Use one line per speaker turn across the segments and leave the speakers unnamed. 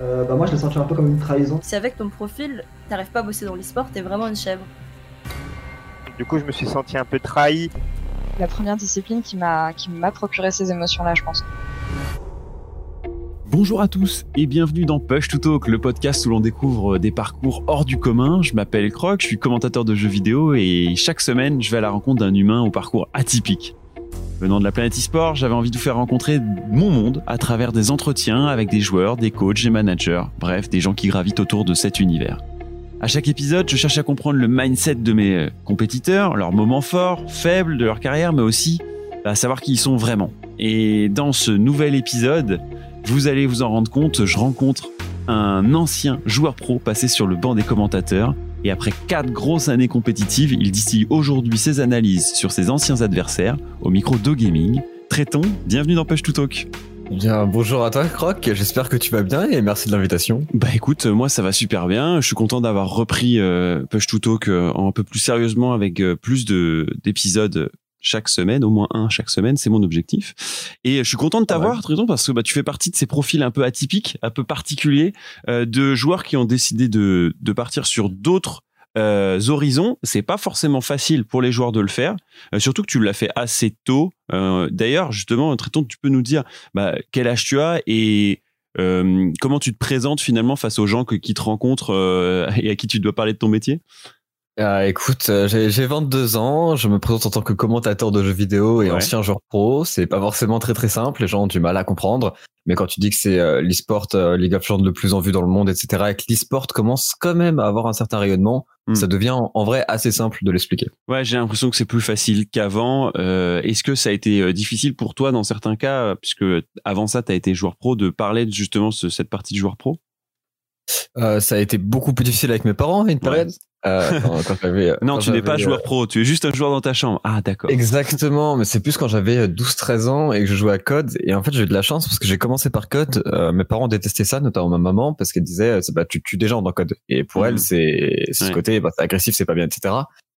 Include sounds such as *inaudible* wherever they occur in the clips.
euh, bah moi je l'ai senti un peu comme une trahison.
Si avec ton profil, t'arrives pas à bosser dans l'e-sport, t'es vraiment une chèvre.
Du coup, je me suis senti un peu trahi.
La première discipline qui m'a qui m'a procuré ces émotions-là, je pense.
Bonjour à tous et bienvenue dans Push to Talk, le podcast où l'on découvre des parcours hors du commun. Je m'appelle Croc, je suis commentateur de jeux vidéo et chaque semaine, je vais à la rencontre d'un humain au parcours atypique. Venant de la planète e-sport, j'avais envie de vous faire rencontrer mon monde à travers des entretiens avec des joueurs, des coachs, des managers, bref, des gens qui gravitent autour de cet univers. À chaque épisode, je cherche à comprendre le mindset de mes euh, compétiteurs, leurs moments forts, faibles de leur carrière, mais aussi à savoir qui ils sont vraiment. Et dans ce nouvel épisode, vous allez vous en rendre compte, je rencontre un ancien joueur pro passé sur le banc des commentateurs. Et après quatre grosses années compétitives, il distille aujourd'hui ses analyses sur ses anciens adversaires au micro de Gaming. Traitons, bienvenue dans Push to Talk.
Bien, bonjour à toi, Croc. J'espère que tu vas bien et merci de l'invitation.
Bah écoute, moi ça va super bien. Je suis content d'avoir repris euh, Push to Talk euh, un peu plus sérieusement avec euh, plus de d'épisodes chaque semaine, au moins un chaque semaine, c'est mon objectif. Et je suis content de t'avoir, Triton, parce que bah, tu fais partie de ces profils un peu atypiques, un peu particuliers, euh, de joueurs qui ont décidé de, de partir sur d'autres euh, horizons. C'est pas forcément facile pour les joueurs de le faire, euh, surtout que tu l'as fait assez tôt. Euh, D'ailleurs, justement, Triton, tu peux nous dire bah, quel âge tu as et comment tu te présentes finalement face aux gens que, qui te rencontrent et à qui tu dois parler de ton métier?
Ah, écoute, euh, j'ai j'ai 22 ans, je me présente en tant que commentateur de jeux vidéo et
Ouais.
ancien joueur pro. C'est pas forcément très très simple, les gens ont du mal à comprendre. Mais quand tu dis que c'est euh, l'e-sport, euh, League of Legends le plus en vue dans le monde, etc., et que l'e-sport commence quand même à avoir un certain rayonnement,
Hmm.
ça devient en, vrai assez simple de l'expliquer.
Ouais, j'ai l'impression que c'est plus facile qu'avant. Euh, Est-ce que ça a été difficile pour toi dans certains cas, puisque avant ça, tu as été joueur pro, de parler de justement ce- cette partie de joueur pro?
Euh, ça a été beaucoup plus difficile avec mes parents à une période. Euh, *laughs* quand, quand j'avais, euh,
Non,
quand
tu n'es pas joueur pro, tu es juste un joueur dans ta chambre. Ah, d'accord.
Exactement, mais c'est plus quand j'avais 12-13 ans et que je jouais à Code. Et en fait, j'ai eu de la chance parce que j'ai commencé par Code. Euh, mes parents détestaient ça, notamment ma maman, parce qu'elle disait, euh, bah, tu tues des gens dans Code. Et pour
Mhm.
elle, c'est
Ouais.
ce côté, bah, c'est agressif, c'est pas bien, etc.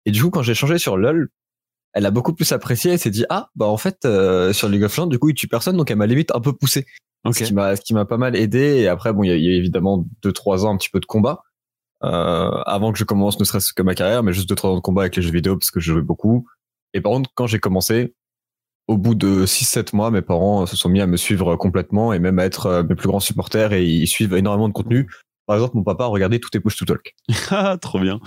Et du coup, quand j'ai changé sur LoL, elle a beaucoup plus apprécié. Elle s'est dit, ah, bah en fait, euh, sur League of Legends, du coup, il tue personne, donc elle m'a limite un peu poussé.
Ok.
Ce qui m'a, ce qui m'a pas mal aidé. Et après, bon, il y, a- il y a évidemment deux, trois ans un petit peu de combat. Euh, avant que je commence ne serait-ce que ma carrière, mais juste deux, trois ans de combat avec les jeux vidéo parce que je jouais beaucoup. Et par contre, quand j'ai commencé, au bout de 6-7 mois, mes parents se sont mis à me suivre complètement et même à être euh, mes plus grands supporters et ils suivent énormément de contenu. Par exemple, mon papa a regardé tout est push to talk. *laughs*
Ah, trop bien.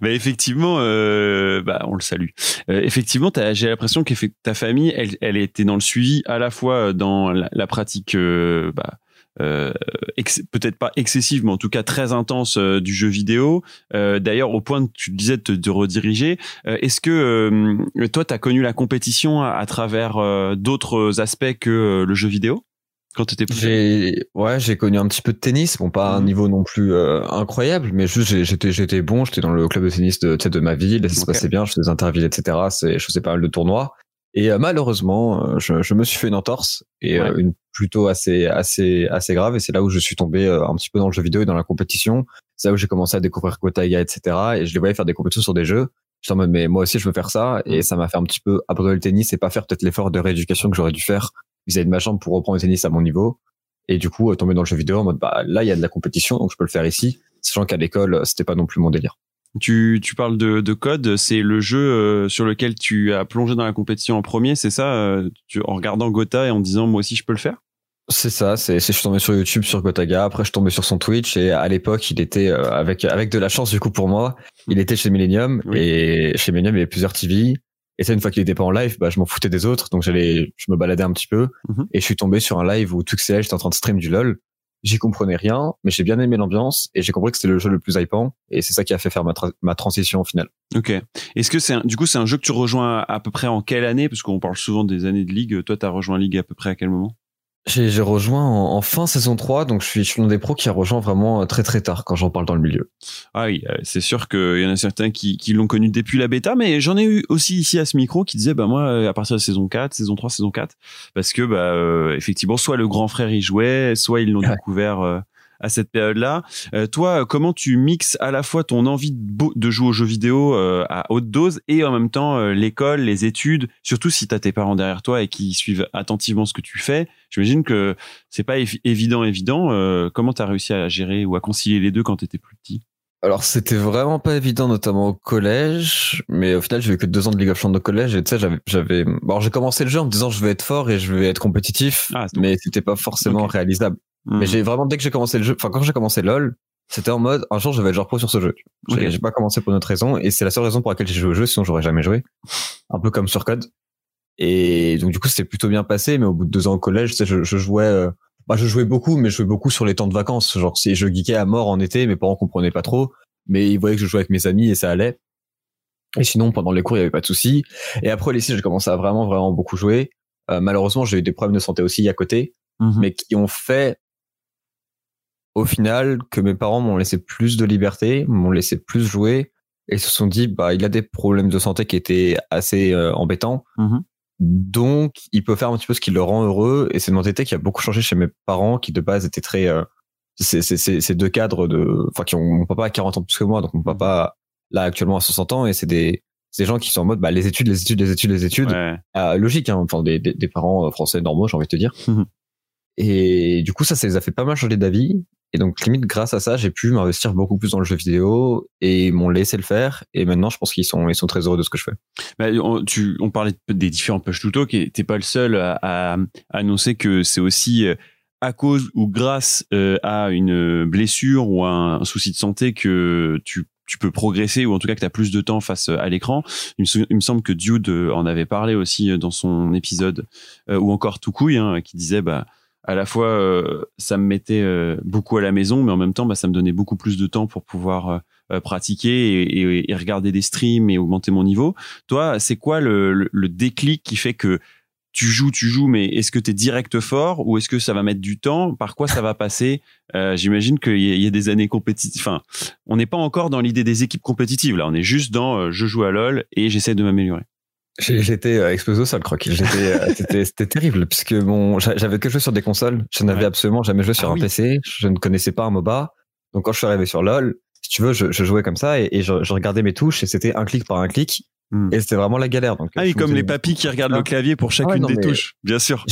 Mais effectivement, euh, bah, on le salue. Effectivement, j'ai l'impression que ta famille, elle, elle était dans le suivi à la fois dans la, pratique, bah, euh, peut-être pas excessive, mais en tout cas très intense euh, du jeu vidéo. Euh, D'ailleurs, au point que tu disais de te de rediriger, euh, est-ce que toi, tu as connu la compétition à, à travers d'autres aspects que le jeu vidéo quand tu étais plus
ouais, j'ai connu un petit peu de tennis, bon, pas à un niveau non plus incroyable, mais juste j'étais, j'étais bon, j'étais dans le club de tennis de, de ma ville, ça se passait bien, je faisais des intervilles, etc. Je faisais pas mal de tournois. Et euh, malheureusement, euh, je, je me suis fait une entorse et
Ouais.
euh, une plutôt assez, assez, assez grave. Et c'est là où je suis tombé euh, un petit peu dans le jeu vidéo et dans la compétition. C'est là où j'ai commencé à découvrir Gotaga, etc. Et je les voyais faire des compétitions sur des jeux. J'étais en mode, mais moi aussi, je veux faire ça. Et ça m'a fait un petit peu abandonner le tennis et pas faire peut-être l'effort de rééducation que j'aurais dû faire vis-à-vis de ma chambre pour reprendre le tennis à mon niveau. Et du coup, euh, tomber dans le jeu vidéo en mode, bah, là, il y a de la compétition, donc je peux le faire ici. Sachant qu'à l'école, c'était pas non plus mon délire.
Tu, tu parles de, de Code, c'est le jeu euh, sur lequel tu as plongé dans la compétition en premier, c'est ça euh, tu, En regardant Gotha et en disant moi aussi je peux le faire?
C'est ça, c'est, je suis tombé sur YouTube sur Gotaga, après je suis tombé sur son Twitch et à l'époque il était euh, avec avec de la chance du coup pour moi, il était chez Millennium
Oui.
et chez Millennium il y avait plusieurs TV et ça une fois qu'il était pas en live, bah je m'en foutais des autres donc j'allais je me baladais un petit peu
Mhm.
et je suis tombé sur un live où Tuxel j'étais en train de stream du LoL. J'y comprenais rien, mais j'ai bien aimé l'ambiance et j'ai compris que c'était le jeu le plus hypant et c'est ça qui a fait faire ma, tra- ma transition au final.
Ok. Est-ce que c'est du coup c'est un jeu que tu rejoins à, à peu près en quelle année? Parce qu'on parle souvent des années de ligue. Toi, tu as rejoint Ligue à peu près à quel moment?
J'ai j'ai rejoint en, en fin saison 3, donc je suis, je suis l'un des pros qui a rejoint vraiment euh, très très tard quand j'en parle dans le milieu.
Ah oui, euh, c'est sûr qu'il y en a certains qui, qui l'ont connu depuis la bêta, mais j'en ai eu aussi ici à ce micro qui disaient, bah moi, euh, à partir de saison 4, saison 3, saison 4, parce que, bah, euh, effectivement, soit le grand frère y jouait, soit ils l'ont
Ouais.
découvert euh, à cette période-là. Euh, toi, comment tu mixes à la fois ton envie de, de jouer aux jeux vidéo euh, à haute dose et en même temps euh, l'école, les études, surtout si tu as tes parents derrière toi et qui suivent attentivement ce que tu fais. J'imagine que c'est pas évi- évident, évident. Euh, comment tu as réussi à gérer ou à concilier les deux quand tu étais plus petit?
Alors c'était vraiment pas évident, notamment au collège, mais au final j'ai eu que deux ans de League of Legends au collège et tu sais j'avais, j'avais, bon, alors j'ai commencé le jeu en me disant je vais être fort et je vais être compétitif,
Ah,
mais c'était pas forcément réalisable.
Hmm.
Mais j'ai vraiment dès que j'ai commencé le jeu, enfin quand j'ai commencé LoL, c'était en mode un jour je vais être genre pro sur ce jeu. J'ai,
Ok.
j'ai pas commencé pour une autre raison et c'est la seule raison pour laquelle j'ai joué au jeu, sinon j'aurais jamais joué. Un peu comme sur Code. Et donc du coup c'était plutôt bien passé, mais au bout de deux ans au collège, je, je jouais. euh, bah, je jouais beaucoup, mais je jouais beaucoup sur les temps de vacances. Genre, si je geekais à mort en été, mes parents comprenaient pas trop mais ils voyaient que je jouais avec mes amis et ça allait. Et sinon, pendant les cours, il y avait pas de souci. Et après, lycée, j'ai commencé à vraiment, vraiment beaucoup jouer. Euh, malheureusement, j'ai eu des problèmes de santé aussi à côté,
Mhm.
mais qui ont fait, au final, que mes parents m'ont laissé plus de liberté, m'ont laissé plus jouer, et se sont dit, bah, il a des problèmes de santé qui étaient assez euh, embêtants.
Mhm.
Donc, il peut faire un petit peu ce qui le rend heureux. Et c'est une mentalité qui a beaucoup changé chez mes parents, qui de base étaient très, euh, c'est, deux cadres de, enfin, qui ont, mon papa a 40 ans plus que moi, donc mon papa, là, actuellement, a 60 ans, et c'est des, des gens qui sont en mode, bah, les études, les études, les études, les études.
Ouais.
Euh, logique, hein, enfin, des, des, des parents euh, français normaux, j'ai envie de te dire.
Mhm.
et du coup, ça, ça les a fait pas mal changer d'avis. Et donc, limite, grâce à ça, j'ai pu m'investir beaucoup plus dans le jeu vidéo et ils m'ont laissé le faire. Et maintenant, je pense qu'ils sont, ils sont très heureux de ce que je fais.
Bah, on, parlait des différents push to talk et t'es pas le seul à, annoncer que c'est aussi euh, à cause ou grâce euh, à une blessure ou à un souci de santé que tu peux progresser ou en tout cas que tu as plus de temps face à l'écran. Il, me semble que Dude euh, en avait parlé aussi euh, dans son épisode euh, ou encore Toukouille hein, qui disait bah à la fois euh, ça me mettait euh, beaucoup à la maison mais en même temps bah, ça me donnait beaucoup plus de temps pour pouvoir euh, euh, pratiquer et, et- et regarder des streams et augmenter mon niveau. Toi, c'est quoi le, le, le déclic qui fait que tu joues, tu joues, mais est-ce que tu es direct fort ou est-ce que ça va mettre du temps? Par quoi ça va passer? Euh, J'imagine qu'il y, y a des années compétitives. Enfin, on n'est pas encore dans l'idée des équipes compétitives. Là, on est juste dans euh, je joue à LoL et j'essaie de m'améliorer.
J'étais explosé au sol, croc. J'étais, euh, *laughs* c'était, terrible puisque mon, j'a- j'avais que joué sur des consoles. Je n'avais
Ouais.
absolument jamais joué sur
Ah
un
oui.
PC. Je ne connaissais pas un MOBA. Donc quand je suis arrivé sur LoL, si tu veux, je, je jouais comme ça et, et je, je regardais mes touches et c'était un clic par un clic
Hmm.
et c'était vraiment la galère. Donc
Ah oui,
me
comme les papis qui regardent le clavier pour chacune
Ah ouais, non,
des touches, bien sûr.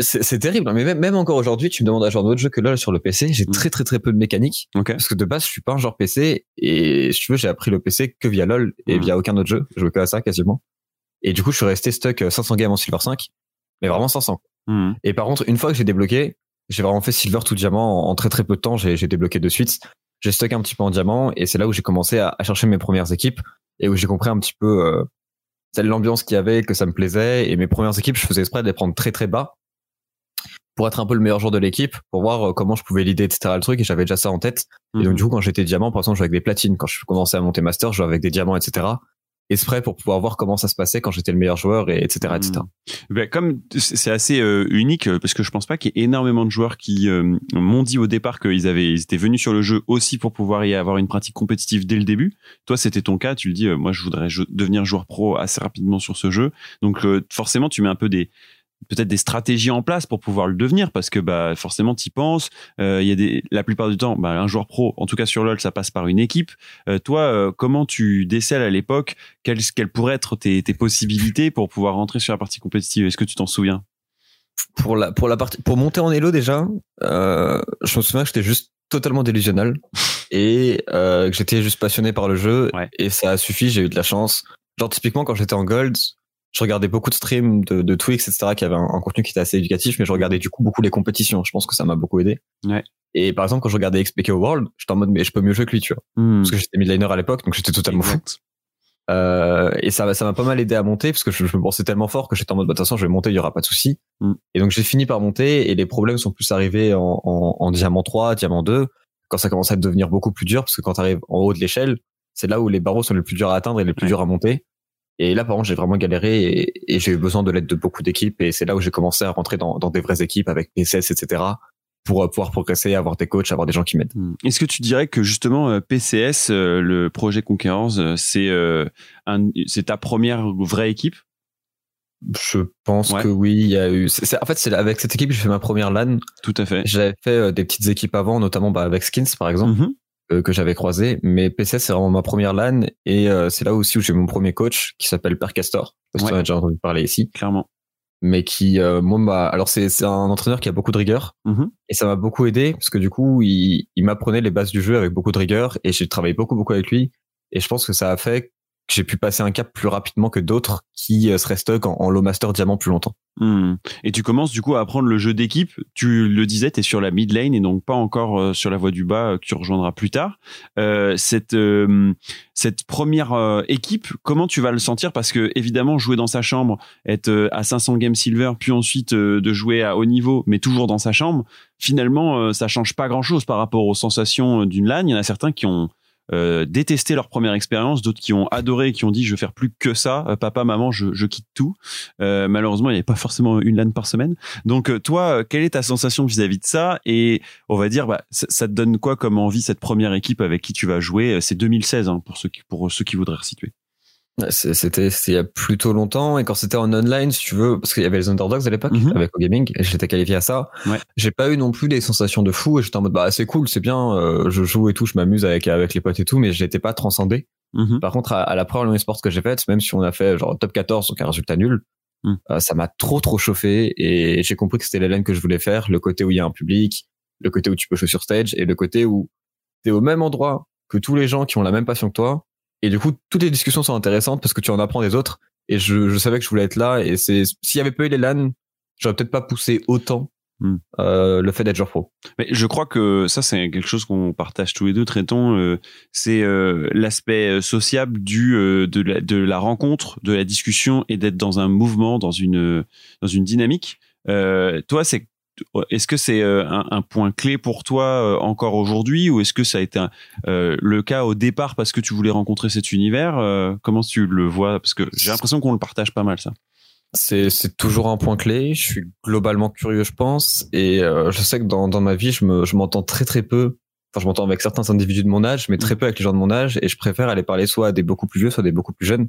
C'est terrible, mais même, même encore aujourd'hui, tu me demandes à jouer à un autre jeu que LoL sur le PC, j'ai
Mm.
très très très peu de mécanique.
Ok.
Parce que de base, je suis pas un joueur PC, et si tu veux, j'ai appris le PC que via LoL et
Mm.
via aucun autre jeu. Je jouais que à ça quasiment. Et du coup, je suis resté stuck euh, 500 games en Silver 5, mais vraiment 500.
Mhm.
Et par contre, une fois que j'ai débloqué, j'ai vraiment fait Silver tout diamant en, en très très peu de temps, j'ai débloqué de suite. J'ai stocké un petit peu en diamant, et c'est là où j'ai commencé à, à chercher mes premières équipes, et où j'ai compris un petit peu euh, l'ambiance qu'il y avait, que ça me plaisait, et mes premières équipes, je faisais exprès de les prendre très très bas pour être un peu le meilleur joueur de l'équipe, pour voir euh, comment je pouvais l'idée, etc. le truc, et j'avais déjà ça en tête. Et donc,
Mhm.
du coup, quand j'étais diamant, par exemple, je jouais avec des platines. Quand je commençais à monter master, je jouais avec des diamants, etc. Exprès pour pouvoir voir comment ça se passait quand j'étais le meilleur joueur, et etc., etc.
Ben, comme c'est assez euh, unique euh, parce que je pense pas qu'il y ait énormément de joueurs qui euh, m'ont dit au départ qu'ils avaient ils étaient venus sur le jeu aussi pour pouvoir y avoir une pratique compétitive dès le début. Toi, c'était ton cas. Tu le dis, euh, moi, je voudrais devenir joueur pro assez rapidement sur ce jeu. Donc, euh, forcément, tu mets un peu des peut-être des stratégies en place pour pouvoir le devenir parce que bah forcément t'y penses Euh, il y a des la plupart du temps bah, un joueur pro en tout cas sur LoL ça passe par une équipe Euh, toi euh, comment tu décèles à l'époque? Quelles, quelles pourraient être tes, tes possibilités pour pouvoir rentrer sur la partie compétitive? Est-ce que tu t'en souviens?
Pour la, pour la partie, pour monter en elo déjà, je me souviens que j'étais juste totalement délusionnel *laughs* et que j'étais juste passionné par le jeu
Ouais.
et ça a suffi, j'ai eu de la chance. Genre typiquement quand j'étais en gold, je regardais beaucoup de streams de, de Twix, etc., qui avaient un, un contenu qui était assez éducatif, mais je regardais du coup beaucoup les compétitions. Je pense que ça m'a beaucoup aidé.
Ouais.
Et par exemple, quand je regardais XPK World, j'étais en mode, mais je peux mieux jouer que lui, tu vois. Parce que j'étais midliner à l'époque, donc j'étais totalement fou. Euh, et ça, ça m'a pas mal aidé à monter parce que je, je me pensais tellement fort que j'étais en mode, bah, de toute façon, je vais monter, il y aura pas de souci.
Mm.
Et donc, j'ai fini par monter et les problèmes sont plus arrivés en, en, en diamant 3, diamant 2, quand ça commence à devenir beaucoup plus dur parce que quand tu arrives en haut de l'échelle, c'est là où les barreaux sont les plus durs à atteindre et les plus
Ouais.
durs à monter. Et là, par contre, j'ai vraiment galéré et, et j'ai eu besoin de l'aide de beaucoup d'équipes et c'est là où j'ai commencé à rentrer dans, dans des vraies équipes avec PCS, etc. pour euh, pouvoir progresser, avoir des coachs, avoir des gens qui m'aident.
Hmm. Est-ce que tu dirais que justement euh, PCS, euh, le projet Conquerors, c'est ta première vraie équipe?
Je pense
Ouais.
que oui, il y a eu. en fait, c'est avec cette équipe que j'ai fait ma première LAN.
Tout à fait.
J'avais fait des petites équipes avant, notamment bah, avec Skins par exemple,
Mhm.
Que j'avais croisé. Mais PCS c'est vraiment ma première LAN et euh, c'est là aussi où j'ai mon premier coach qui s'appelle Per Castor. Si
Ouais.
tu en as déjà entendu parler ici,
Clairement.
mais qui euh, moi m'a. Alors c'est c'est un entraîneur qui a beaucoup de rigueur
Mhm.
et ça m'a beaucoup aidé parce que du coup il, il m'apprenait les bases du jeu avec beaucoup de rigueur et j'ai travaillé beaucoup beaucoup avec lui et je pense que ça a fait que j'ai pu passer un cap plus rapidement que d'autres qui euh, seraient stuck en, en low master diamant plus longtemps.
Hmm. Et tu commences du coup à apprendre le jeu d'équipe. Tu le disais, tu es sur la mid lane et donc pas encore euh, sur la voie du bas euh, que tu rejoindras plus tard. Euh, cette euh, cette première équipe, comment tu vas le sentir? Parce que évidemment, jouer dans sa chambre, être à 500 game silver, puis ensuite de jouer à haut niveau, mais toujours dans sa chambre, finalement, ça change pas grand chose par rapport aux sensations d'une LAN. Il y en a certains qui ont euh, détesté leur première expérience, d'autres qui ont adoré, qui ont dit je vais faire plus que ça, Euh, papa, maman, je, je quitte tout. Euh, malheureusement, il n'y avait pas forcément une LAN par semaine. Donc euh, toi, euh, quelle est ta sensation vis-à-vis de ça? Et on va dire, bah, ça, ça te donne quoi comme envie cette première équipe avec qui tu vas jouer? Euh, C'est 2016 hein, pour ceux qui pour ceux qui voudraient resituer.
C'était il y a plutôt longtemps et quand c'était en online, si tu veux, parce qu'il y avait les underdogs à l'époque
Mhm.
avec Gaming et j'étais qualifié à ça.
Ouais.
J'ai pas eu non plus des sensations de fou et j'étais en mode bah c'est cool, c'est bien, euh, je joue et tout, je m'amuse avec avec les potes et tout, mais je l'étais pas transcendé.
Mhm.
Par contre, à, à la première Lyon Sports que j'ai faite, même si on a fait genre top 14 donc un résultat nul,
Mm.
euh, ça m'a trop trop chauffé et j'ai compris que c'était la laine que je voulais faire, le côté où il y a un public, le côté où tu peux jouer sur stage et le côté où t'es au même endroit que tous les gens qui ont la même passion que toi. Et du coup, toutes les discussions sont intéressantes parce que tu en apprends des autres. Et je, je savais que je voulais être là. Et c'est s'il y avait pas eu les LAN, j'aurais peut-être pas poussé autant
Hmm.
euh, le fait d'être joueur pro.
Mais je crois que ça, c'est quelque chose qu'on partage tous les deux, traitons. euh, c'est euh, l'aspect euh, sociable du de, la, de la rencontre, de la discussion et d'être dans un mouvement, dans une dans une dynamique. Toi, c'est est-ce que c'est euh, un, un point clé pour toi euh, encore aujourd'hui ou est-ce que ça a été un- euh, le cas au départ parce que tu voulais rencontrer cet univers Euh, Comment tu le vois? Parce que j'ai l'impression qu'on le partage pas mal ça.
C'est toujours un point clé. Je suis globalement curieux, je pense. Et euh, je sais que dans, dans ma vie, je me je m'entends très très peu. Enfin, je m'entends avec certains individus de mon âge, mais très peu avec les gens de mon âge. Et je préfère aller parler soit à des beaucoup plus vieux, soit à des beaucoup plus jeunes,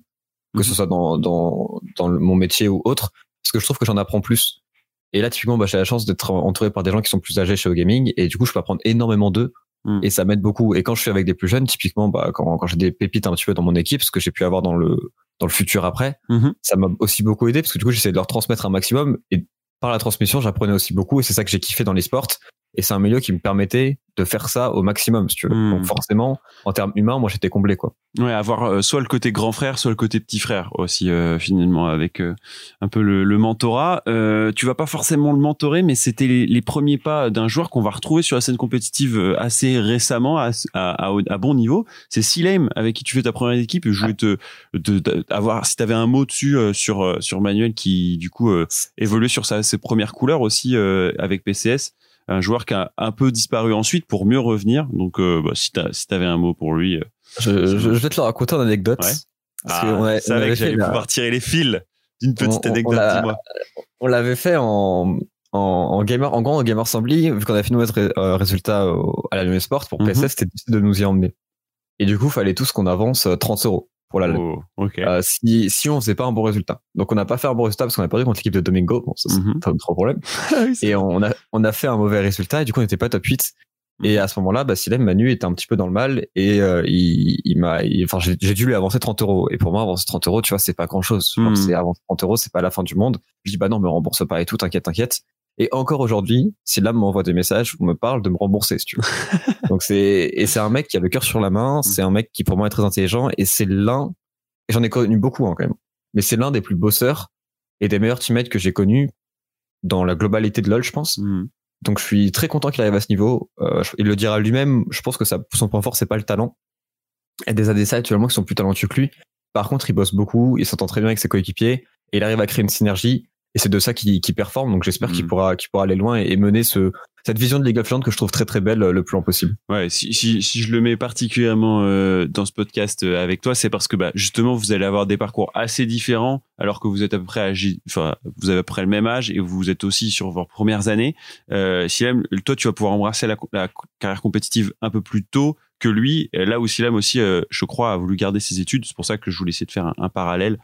que ce
Mhm.
soit dans dans mon métier ou autre, parce que je trouve que j'en apprends plus. Et là, typiquement, bah, j'ai la chance d'être entouré par des gens qui sont plus âgés chez Gaming, et du coup, je peux apprendre énormément d'eux.
Mhm.
Et ça m'aide beaucoup. Et quand je suis avec des plus jeunes, typiquement, bah, quand, quand j'ai des pépites un petit peu dans mon équipe, ce que j'ai pu avoir dans le dans le futur après,
Mhm.
ça m'a aussi beaucoup aidé parce que du coup j'essayais de leur transmettre un maximum et par la transmission j'apprenais aussi beaucoup et c'est ça que j'ai kiffé dans les sports et c'est un milieu qui me permettait de faire ça au maximum si tu veux
Hmm.
donc forcément en termes humains moi j'étais comblé quoi
Ouais, avoir euh, soit le côté grand frère, soit le côté petit frère aussi euh, finalement avec euh, un peu le, le mentorat. Euh, tu vas pas forcément le mentorer, mais c'était les, les premiers pas d'un joueur qu'on va retrouver sur la scène compétitive assez récemment à, à, à, à bon niveau. C'est Silem avec qui tu fais ta première équipe. Je voulais te, te, te- avoir si t'avais un mot dessus sur sur Manuel qui du coup évolue sur sa, ses premières couleurs aussi avec PCS. Un joueur qui a un peu disparu ensuite pour mieux revenir. Donc, euh, bah, si t'as si t'avais un mot pour lui, euh,
je, je, je vais te le raconter en anecdote
Ouais.
parce
Ah,
a- on avait
que j'allais
la-
pouvoir tirer les fils d'une petite
On-
anecdote, dis-moi.
on l'avait fait en en, en gamer en grand en gamer assembly vu qu'on a fait notre ré- euh, résultat au- à la Lyon Sport pour
Mhm.
PSS c'était difficile de nous y emmener et du coup fallait tous qu'on avance euh, 30 euros pour la.
Oh.
Euh, si, si on faisait pas un bon résultat. Donc on n'a pas fait un bon résultat parce qu'on a perdu contre l'équipe de Domingo. Bon, ça c'est
Mhm.
pas trop problème. *laughs* Et on a, on a fait un mauvais résultat et du coup on n'était pas top 8. Et à ce moment-là, bah, Silem Manu était un petit peu dans le mal et euh, il, il m'a, il- enfin j'ai j'ai dû lui avancer 30 euros. Et pour moi avancer 30 euros, tu vois, c'est pas grand-chose.
Mhm.
C'est avancer 30 euros, c'est pas la fin du monde. Je dis bah non, me rembourse pas et tout, t'inquiète, t'inquiète. Et encore aujourd'hui, Silem m'envoie des messages ou me parle de me rembourser, si tu veux. *laughs* Donc c'est et c'est un mec qui a le cœur sur la main. C'est un mec qui pour moi est très intelligent et c'est l'un. Et j'en ai connu beaucoup hein, quand même. Mais c'est l'un des plus bosseurs et des meilleurs teammates que j'ai connus dans la globalité de LoL, je pense.
Mhm.
Donc je suis très content qu'il arrive à ce niveau. Euh, il le dira lui-même. Je pense que ça, son point fort c'est pas le talent. Il y a des ADC actuellement qui sont plus talentueux que lui. Par contre, il bosse beaucoup, il s'entend très bien avec ses coéquipiers et il arrive à créer une synergie. Et c'est de ça qu'il qu'il performe. Donc j'espère qu'il
Mhm.
pourra, qu'il pourra aller loin et, et mener ce, cette vision de League of Legends que je trouve très très belle euh, le plus long possible.
Ouais, si, si, si je le mets particulièrement euh, dans ce podcast euh, avec toi, c'est parce que bah, justement vous allez avoir des parcours assez différents, alors que vous êtes à peu près âgé, enfin vous avez à peu près le même âge et vous êtes aussi sur vos premières années. Euh, Silem, toi tu vas pouvoir embrasser la, la carrière compétitive un peu plus tôt que lui. Là où Silam aussi, euh, je crois, a voulu garder ses études. C'est pour ça que je voulais essayer de faire un, parallèle.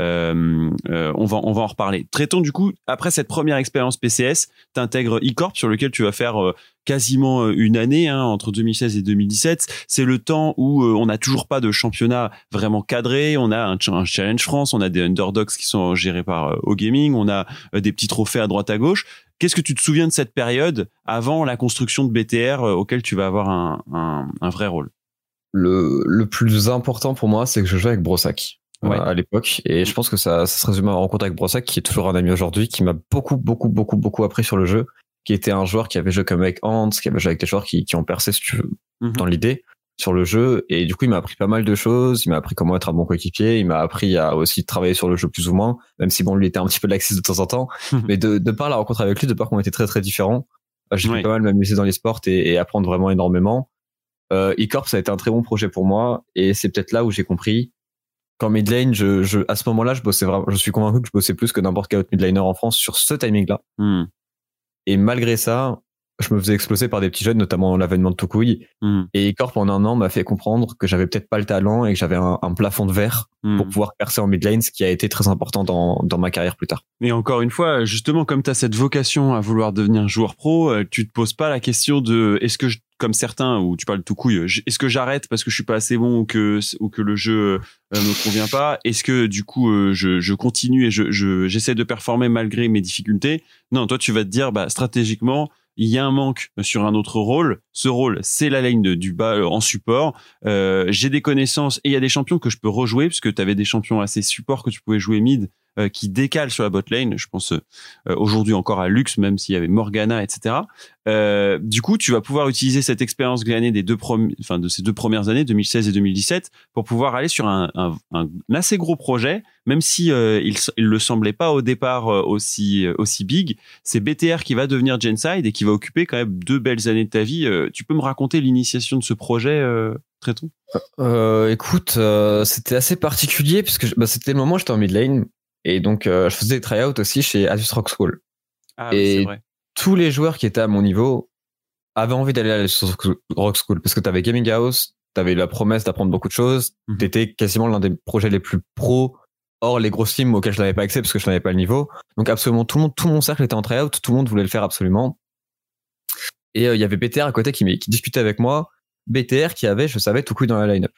Euh, euh, on va on va en reparler. Traitons du coup après cette première expérience PCS, t'intègres eCorp sur lequel tu vas faire euh, quasiment euh, une année hein, entre 2016 et 2017. C'est le temps où euh, on n'a toujours pas de championnat vraiment cadré. On a un, ch- un challenge France, on a des underdogs qui sont gérés par euh, O-Gaming, on a euh, des petits trophées à droite à gauche. Qu'est-ce que tu te souviens de cette période avant la construction de BTR euh, auquel tu vas avoir un, un, un vrai rôle?
Le, le plus important pour moi, c'est que je jouais avec Brossac. euh,
Ouais.
à l'époque et je pense que ça, ça se résume à ma rencontre avec Brossac qui est toujours un ami aujourd'hui qui m'a beaucoup beaucoup beaucoup beaucoup appris sur le jeu qui était un joueur qui avait joué comme avec Hans qui avait joué avec des joueurs qui, qui ont percé si tu veux
Mhm.
dans l'idée sur le jeu. Et du coup il m'a appris pas mal de choses. Il m'a appris comment être un bon coéquipier. Il m'a appris à aussi travailler sur le jeu plus ou moins même si bon lui était un petit peu laxiste de temps en temps. *laughs* Mais de, de par la rencontre avec lui de par qu'on était très très différents euh, j'ai pu pas mal m'amuser dans les sports et, et apprendre vraiment énormément. Euh, eCorp ça a été un très bon projet pour moi. Et c'est peut-être là où j'ai compris qu'en mid lane je, je à ce moment-là je bossais vraiment je suis convaincu que je bossais plus que n'importe quel autre mid laner en France sur ce timing là
Hmm.
et malgré ça je me faisais exploser par des petits jeunes notamment l'avènement de Tokui
Hmm.
et eCorp en un an m'a fait comprendre que j'avais peut-être pas le talent et que j'avais un, un plafond de verre
Hmm.
pour pouvoir percer en mid lane ce qui a été très important dans, dans ma carrière plus tard
Et encore une fois, justement, comme tu as cette vocation à vouloir devenir joueur pro, euh, tu te poses pas la question de est-ce que, je- comme certains, où tu parles tout couille, j- est-ce que j'arrête parce que je suis pas assez bon ou que, ou que le jeu euh, me convient pas? Est-ce que du coup euh, je, je continue et je, je, j'essaie de performer malgré mes difficultés? Non, toi tu vas te dire, bah, stratégiquement, il y a un manque sur un autre rôle. Ce rôle, c'est la ligne du bas euh, en support. Euh, j'ai des connaissances et il y a des champions que je peux rejouer puisque tu avais des champions assez support que tu pouvais jouer mid euh, qui décalent sur la bot lane. Je pense euh, aujourd'hui encore à Lux, même s'il y avait Morgana, etc. Euh, du coup, tu vas pouvoir utiliser cette expérience glanée des deux enfin de ces deux premières années, 2016 et 2017, pour pouvoir aller sur un, un, un assez gros projet, même si euh, il, il le semblait pas au départ euh, aussi euh, aussi big. C'est BTR qui va devenir Genside et qui va occuper quand même deux belles années de ta vie. Euh, tu peux me raconter l'initiation de ce projet, euh, Tréton
Euh, écoute, euh, c'était assez particulier puisque bah, c'était le moment où j'étais en mid lane et donc euh, je faisais des tryouts aussi chez Asus Rock School.
Ah,
oui, Et-
vrai.
Tous les joueurs qui étaient à mon niveau avaient envie d'aller à Asus Rock School parce que t'avais Gaming House, t'avais la promesse d'apprendre beaucoup de choses,
Mhm.
t'étais quasiment l'un des projets les plus pros hors les grosses teams auxquelles je n'avais pas accès parce que je n'avais pas le niveau. Donc absolument tout le monde, tout mon cercle était en tryout, tout le monde voulait le faire absolument. Et euh, il y avait BTR à côté qui, discutait avec moi. BTR qui avait, je savais, Tukui dans la line-up.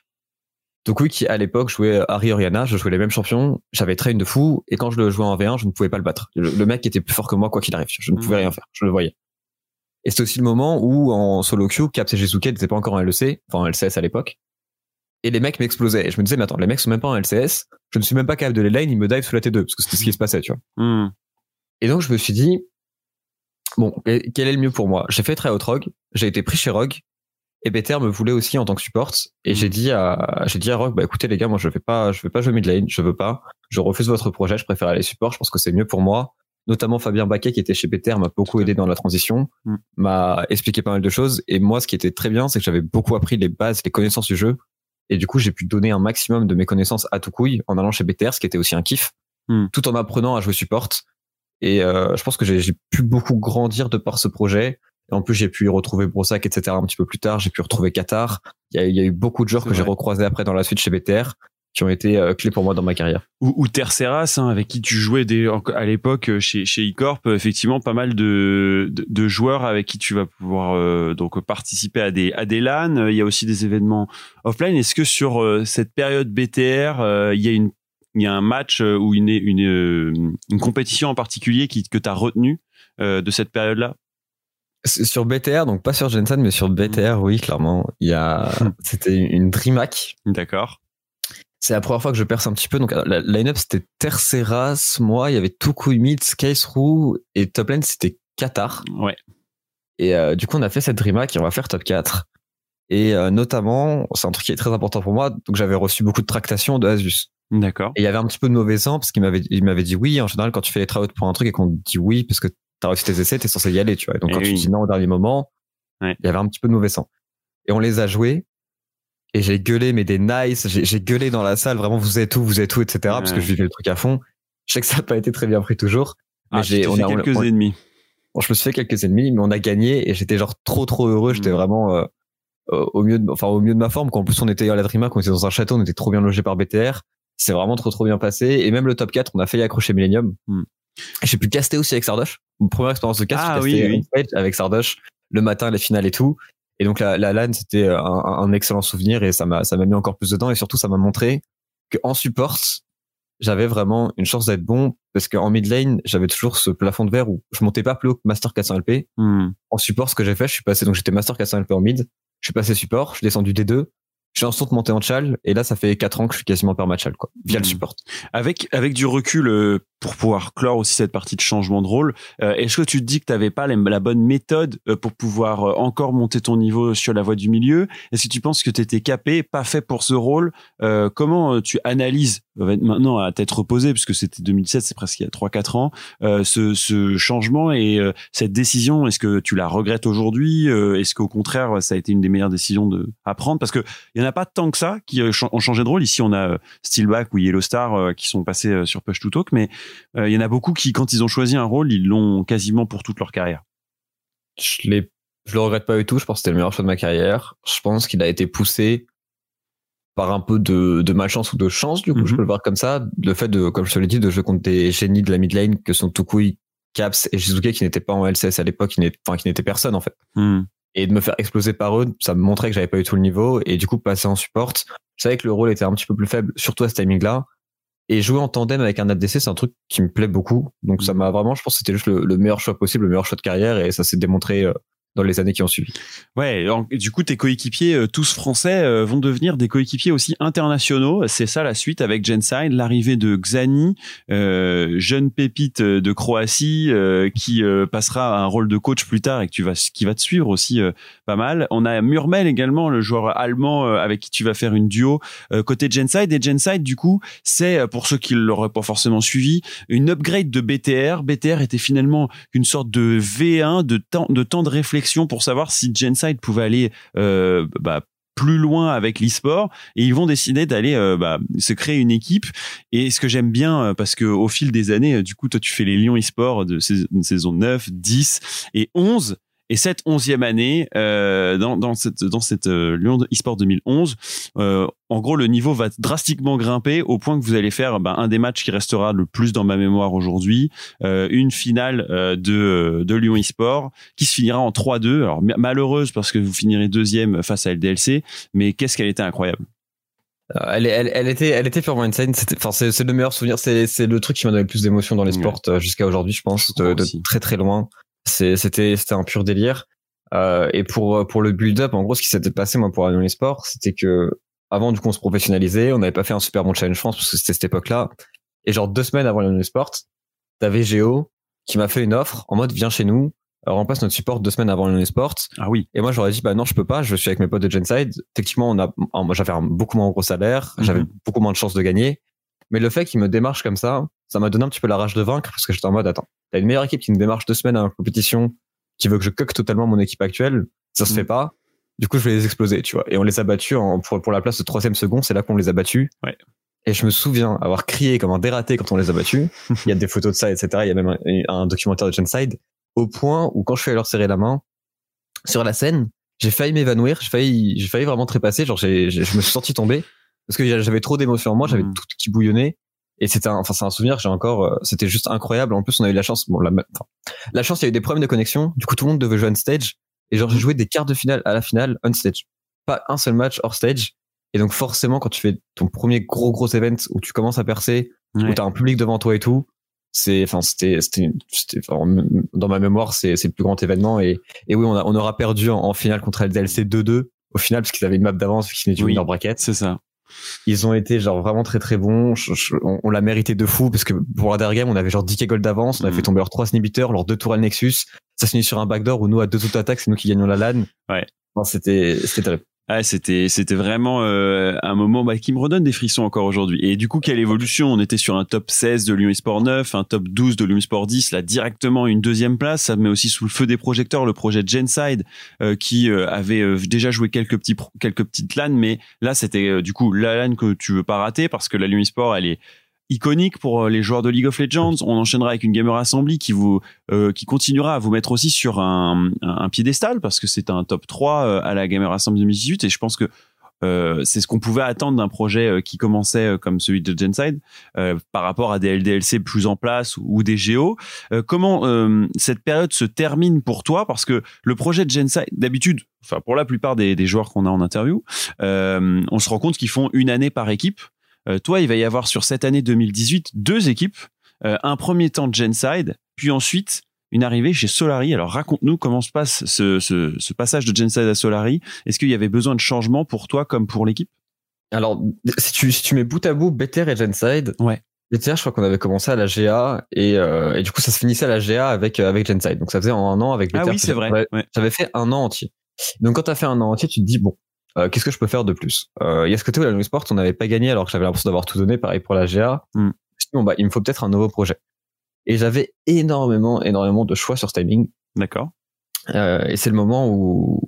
Tukui qui à l'époque jouait Harry Oriana, je jouais les mêmes champions, j'avais train de fou et quand je le jouais en V1, je ne pouvais pas le battre. Le, le mec était plus fort que moi quoi qu'il arrive, je ne pouvais rien faire, je le voyais. Et c'est aussi le moment où en solo queue, Caps et Jesuke n'étaient pas encore en LEC, enfin en LCS à l'époque. Et les mecs m'explosaient. Et je me disais, mais attends, les mecs sont même pas en LCS. Je ne suis même pas capable de les lane, ils me dive sous la T2, parce que c'était ce qui se passait, tu vois.
Hmm.
Et donc, je me suis dit, bon, quel est le mieux pour moi? J'ai fait tryout Rogue, j'ai été pris chez Rogue, Better me voulait aussi en tant que support. Et j'ai dit à, j'ai dit à Rogue, bah écoutez les gars, moi je vais pas, je vais pas jouer mid lane, je veux pas. Je refuse votre projet, je préfère aller support, je pense que c'est mieux pour moi. Notamment Fabien Baquet qui était chez Better m'a beaucoup aidé dans la transition,
Mm.
m'a expliqué pas mal de choses. Et moi, ce qui était très bien, c'est que j'avais beaucoup appris les bases, les connaissances du jeu. Et du coup, j'ai pu donner un maximum de mes connaissances à tout couille en allant chez BTR, ce qui était aussi un kiff,
Mm.
tout en apprenant à jouer support. Et euh, je pense que j'ai pu beaucoup grandir de par ce projet. En plus, j'ai pu y retrouver Brossac, etc. un petit peu plus tard. J'ai pu retrouver Qatar. Il y a, il y a eu beaucoup de joueurs que j'ai recroisés après dans la suite chez BTR qui ont été euh, clés pour moi dans ma carrière.
ou, ou Terceras, hein, avec qui tu jouais des, à l'époque euh, chez, chez eCorp, euh, effectivement pas mal de, de, de joueurs avec qui tu vas pouvoir euh, donc participer à des à des LAN. Il y a aussi des événements offline. Est-ce que sur euh, cette période BTR, il y a une il y a un match ou une une, une compétition en particulier qui, que tu as retenu de cette période-là?
Sur BTR, donc pas sur Jensen, mais sur BTR, oui, clairement. Il y a, *laughs* c'était une DreamHack.
D'accord.
C'est la première fois que je perce un petit peu. Donc, la line-up, c'était Terceras, moi, il y avait Tuku Mid, Skysroo, et top lane, c'était Qatar.
Ouais.
Et euh, du coup, on a fait cette DreamHack et on va faire top 4. Et euh, notamment, c'est un truc qui est très important pour moi, donc j'avais reçu beaucoup de tractations de Asus.
D'accord.
Et il y avait un petit peu de mauvais sang, parce qu'il m'avait, il m'avait dit oui, en général, quand tu fais les tryouts pour un truc et qu'on te dit oui, parce que t'as réussi tes essais, t'es censé y aller, tu vois. Et donc,
Eh
quand tu
oui.
dis non au dernier moment,
Ouais.
il y avait un petit peu de mauvais sang. Et on les a joués, et j'ai gueulé, mais des nice, j'ai, gueulé dans la salle, vraiment, vous êtes où, vous êtes où, etc., parce que je vivais le truc à fond. Je sais que ça n'a pas été très bien pris toujours. Mais
Ah,
j'ai,
tu
on a, on-
quelques
on-
ennemis.
Bon, je me suis fait quelques ennemis, mais on a gagné et j'étais genre trop trop heureux. J'étais
Mm.
vraiment, euh, au mieux de, enfin au mieux de ma forme qu'en plus on était à la DreamHack on était dans un château on était trop bien logé par BTR c'est vraiment trop trop bien passé et même le top 4 on a failli accrocher Millennium
Hmm.
J'ai pu caster aussi avec Sardoche. Première expérience de cast
Ah
j'ai
oui, oui.
avec Sardoche le matin les finales et tout. Et donc la, la LAN c'était un, un excellent souvenir et ça m'a ça m'a mis encore plus dedans et surtout ça m'a montré que en support j'avais vraiment une chance d'être bon parce qu'en mid lane j'avais toujours ce plafond de verre où je montais pas plus haut que Master 400 LP
Hmm.
en support, ce que j'ai fait, je suis passé, donc j'étais Master 400 LP en mid, je suis passé support, je suis descendu D2, je suis ensuite monté en chal, et là, ça fait 4 ans que je suis quasiment perma chal, quoi, via le
Mhm.
support.
Avec, avec du recul, euh, pour pouvoir clore aussi cette partie de changement de rôle, euh, est-ce que tu te dis que tu n'avais pas la, la bonne méthode euh, pour pouvoir encore monter ton niveau sur la voie du milieu? Est-ce que tu penses que tu étais capé, pas fait pour ce rôle? Comment tu analyses maintenant à tête reposée, puisque c'était 2017, c'est presque il y a 3-4 ans, euh, ce, ce changement et cette décision? Est-ce que tu la regrettes aujourd'hui? Est-ce qu'au contraire, ça a été une des meilleures décisions de, à prendre? Parce que il y en a pas tant que ça qui euh, ont changé de rôle. Ici, on a euh, Steelback ou Yellow Star euh, qui sont passés sur Push to Talk, mais il y en a beaucoup qui, quand ils ont choisi un rôle, ils l'ont quasiment pour toute leur carrière.
Je l'ai, je le regrette pas du tout, je pense que c'était le meilleur choix de ma carrière. Je pense qu'il a été poussé par un peu de, de malchance ou de chance, du coup,
Mhm.
je peux le voir comme ça. Le fait de, comme je te l'ai dit, de jouer contre des génies de la mid lane que sont Tukui, Caps et Shizuke qui n'étaient pas en LCS à l'époque, qui n'étaient, enfin, qui n'étaient personne, en fait.
Hmm.
Et de me faire exploser par eux, ça me montrait que j'avais pas eu tout le niveau et du coup passer en support, je savais que le rôle était un petit peu plus faible, surtout à ce timing-là. Et jouer en tandem avec un ADC, c'est un truc qui me plaît beaucoup. Donc ça m'a vraiment, je pense, c'était juste le, le meilleur choix possible, le meilleur choix de carrière et ça s'est démontré euh, dans les années qui ont suivi.
Ouais, du coup, tes coéquipiers, euh, tous français, euh, vont devenir des coéquipiers aussi internationaux. C'est ça la suite avec Genside, l'arrivée de Xani, euh, jeune pépite de Croatie, qui passera un rôle de coach plus tard et qui va te suivre aussi pas mal. On a Murmel également, le joueur allemand avec qui tu vas faire une duo côté Genside. Et Genside, du coup, c'est pour ceux qui l'auraient pas forcément suivi, une upgrade de BTR. BTR était finalement une sorte de V1 de temps de temps de réflexion pour savoir si Genside pouvait aller euh, bah, plus loin avec l'e-sport. Et ils vont décider d'aller euh, bah, se créer une équipe. Et ce que j'aime bien euh, parce que au fil des années du coup toi tu fais les Lyon e-sport de sais- saison 9 10 et 11 et cette onzième année, euh, dans, dans cette, dans cette euh, Lyon e-sport 2011, euh, en gros, le niveau va drastiquement grimper au point que vous allez faire bah, un des matchs qui restera le plus dans ma mémoire aujourd'hui, une finale de, de Lyon e-sport qui se finira en 3-2. Alors ma- malheureuse parce que vous finirez deuxième face à LDLC, mais qu'est-ce qu'elle était incroyable.
Elle, est- elle, elle était, elle était purement insane. Enfin, c'est, le meilleur souvenir. C'est, le truc qui m'a donné le plus d'émotion dans les sports jusqu'à aujourd'hui, je pense, de, très très loin. C'était, c'était un pur délire. Euh, et pour pour le build-up, en gros, ce qui s'était passé moi pour les sports, c'était que avant du coup on se professionnalisait, on n'avait pas fait un super bon challenge France parce que c'était cette époque-là. Et genre deux semaines avant les sports, t'avais Géo qui m'a fait une offre en mode viens chez nous, euh, remplace notre support deux semaines avant les sports.
Ah oui.
Et moi, j'aurais dit, bah non, je peux pas, je suis avec mes potes de Genside. Techniquement, on a, moi, j'avais un beaucoup moins gros salaire,
Mhm.
j'avais beaucoup moins de chances de gagner. Mais le fait qu'il me démarche comme ça, ça m'a donné un petit peu la rage de vaincre parce que j'étais en mode, attends, t'as une meilleure équipe qui me démarche deux semaines à la compétition, qui veut que je coque totalement mon équipe actuelle, ça se
Mhm.
fait pas. Du coup, je vais les exploser, tu vois. Et on les a battus en, pour, pour la place de troisième second, c'est là qu'on les a battus.
Ouais.
Et je me souviens avoir crié comme un dératé quand on les a battus. *laughs* Il y a des photos de ça, etc. Il y a même un, un documentaire de Genside. Au point où quand je suis allé leur serrer la main, sur la scène, j'ai failli m'évanouir, j'ai failli, j'ai failli vraiment trépasser, genre j'ai, j'ai- je me suis senti tomber parce que j'avais trop d'émotions en moi, j'avais
Mhm.
tout qui bouillonnait et c'était un, enfin c'est un souvenir, que j'ai encore, euh, c'était juste incroyable. En plus, on a eu la chance, bon la, enfin, la chance, il y a eu des problèmes de connexion, du coup tout le monde devait jouer on stage et genre j'ai joué des quarts de finale à la finale on stage, pas un seul match hors stage et donc forcément quand tu fais ton premier gros gros event où tu commences à percer, où
Ouais.
t'as un public devant toi et tout, c'est, enfin, c'était, c'était, dans ma mémoire, c'est, c'est le plus grand événement et, et oui, on, a, on aura perdu en, en finale contre LDLC 2-2 au final parce qu'ils avaient une map d'avance qu'ils venaient du
Oui.
winner bracket.
C'est ça.
Ils ont été genre vraiment très très bons. Je- je- on, on l'a mérité de fou parce que pour la dernière game, on avait genre 10k gold d'avance, on a
Mhm.
fait tomber leurs trois inhibiteurs, leurs deux tours à Nexus. Ça se finit sur un backdoor où nous à deux auto-attaques, c'est nous qui gagnons la LAN.
Ouais.
Non, c'était, c'était terrible.
Ah, c'était c'était vraiment euh, un moment bah, qui me redonne des frissons encore aujourd'hui. Et du coup, quelle évolution? On était sur un top 16 de Lyon Sport 9, un top 12 de Lyon Sport 10, là directement une deuxième place. Ça met aussi sous le feu des projecteurs le projet Genside euh, qui euh, avait euh, déjà joué quelques petits quelques petites LAN, mais là c'était euh, du coup la LAN que tu veux pas rater parce que la Sport elle est iconique pour euh, les joueurs de League of Legends. On enchaînera avec une Gamer Assembly qui vous euh, qui continuera à vous mettre aussi sur un, un piédestal parce que c'est un top 3 euh, à la Gamer Assembly 2018 et je pense que euh, c'est ce qu'on pouvait attendre d'un projet euh, qui commençait comme celui de Genside euh, par rapport à des LDLC plus en place ou, des géos. Euh, comment cette période se termine pour toi? Parce que le projet de Genside, d'habitude, enfin pour la plupart des, des joueurs qu'on a en interview, on se rend compte qu'ils font une année par équipe. Euh, toi, il va y avoir sur cette année 2018 deux équipes. Euh, un premier temps de Genside, puis ensuite une arrivée chez Solari. Alors raconte-nous comment se passe ce, ce, ce passage de Genside à Solari. Est-ce qu'il y avait besoin de changement pour toi comme pour l'équipe?
Alors, si tu, si tu mets bout à bout Better et Genside,
Ouais.
Better, je crois qu'on avait commencé à la GA et, euh, et du coup, ça se finissait à la GA avec, avec Genside. Donc, ça faisait en un an avec
Ah
Better.
oui,
que
c'est vrai.
j'avais-
Ouais.
J'avais fait un an entier. Donc, quand t'as fait un an entier, tu te dis, bon, euh, qu'est-ce que je peux faire de plus? Euh, Il y a ce côté où la Long Sport, on n'avait pas gagné alors que j'avais l'impression d'avoir tout donné, pareil pour la GA. Je me suis dit, bon, bah, il me faut peut-être un nouveau projet. Et j'avais énormément, énormément de choix sur ce timing.
D'accord.
Euh, et c'est le moment où,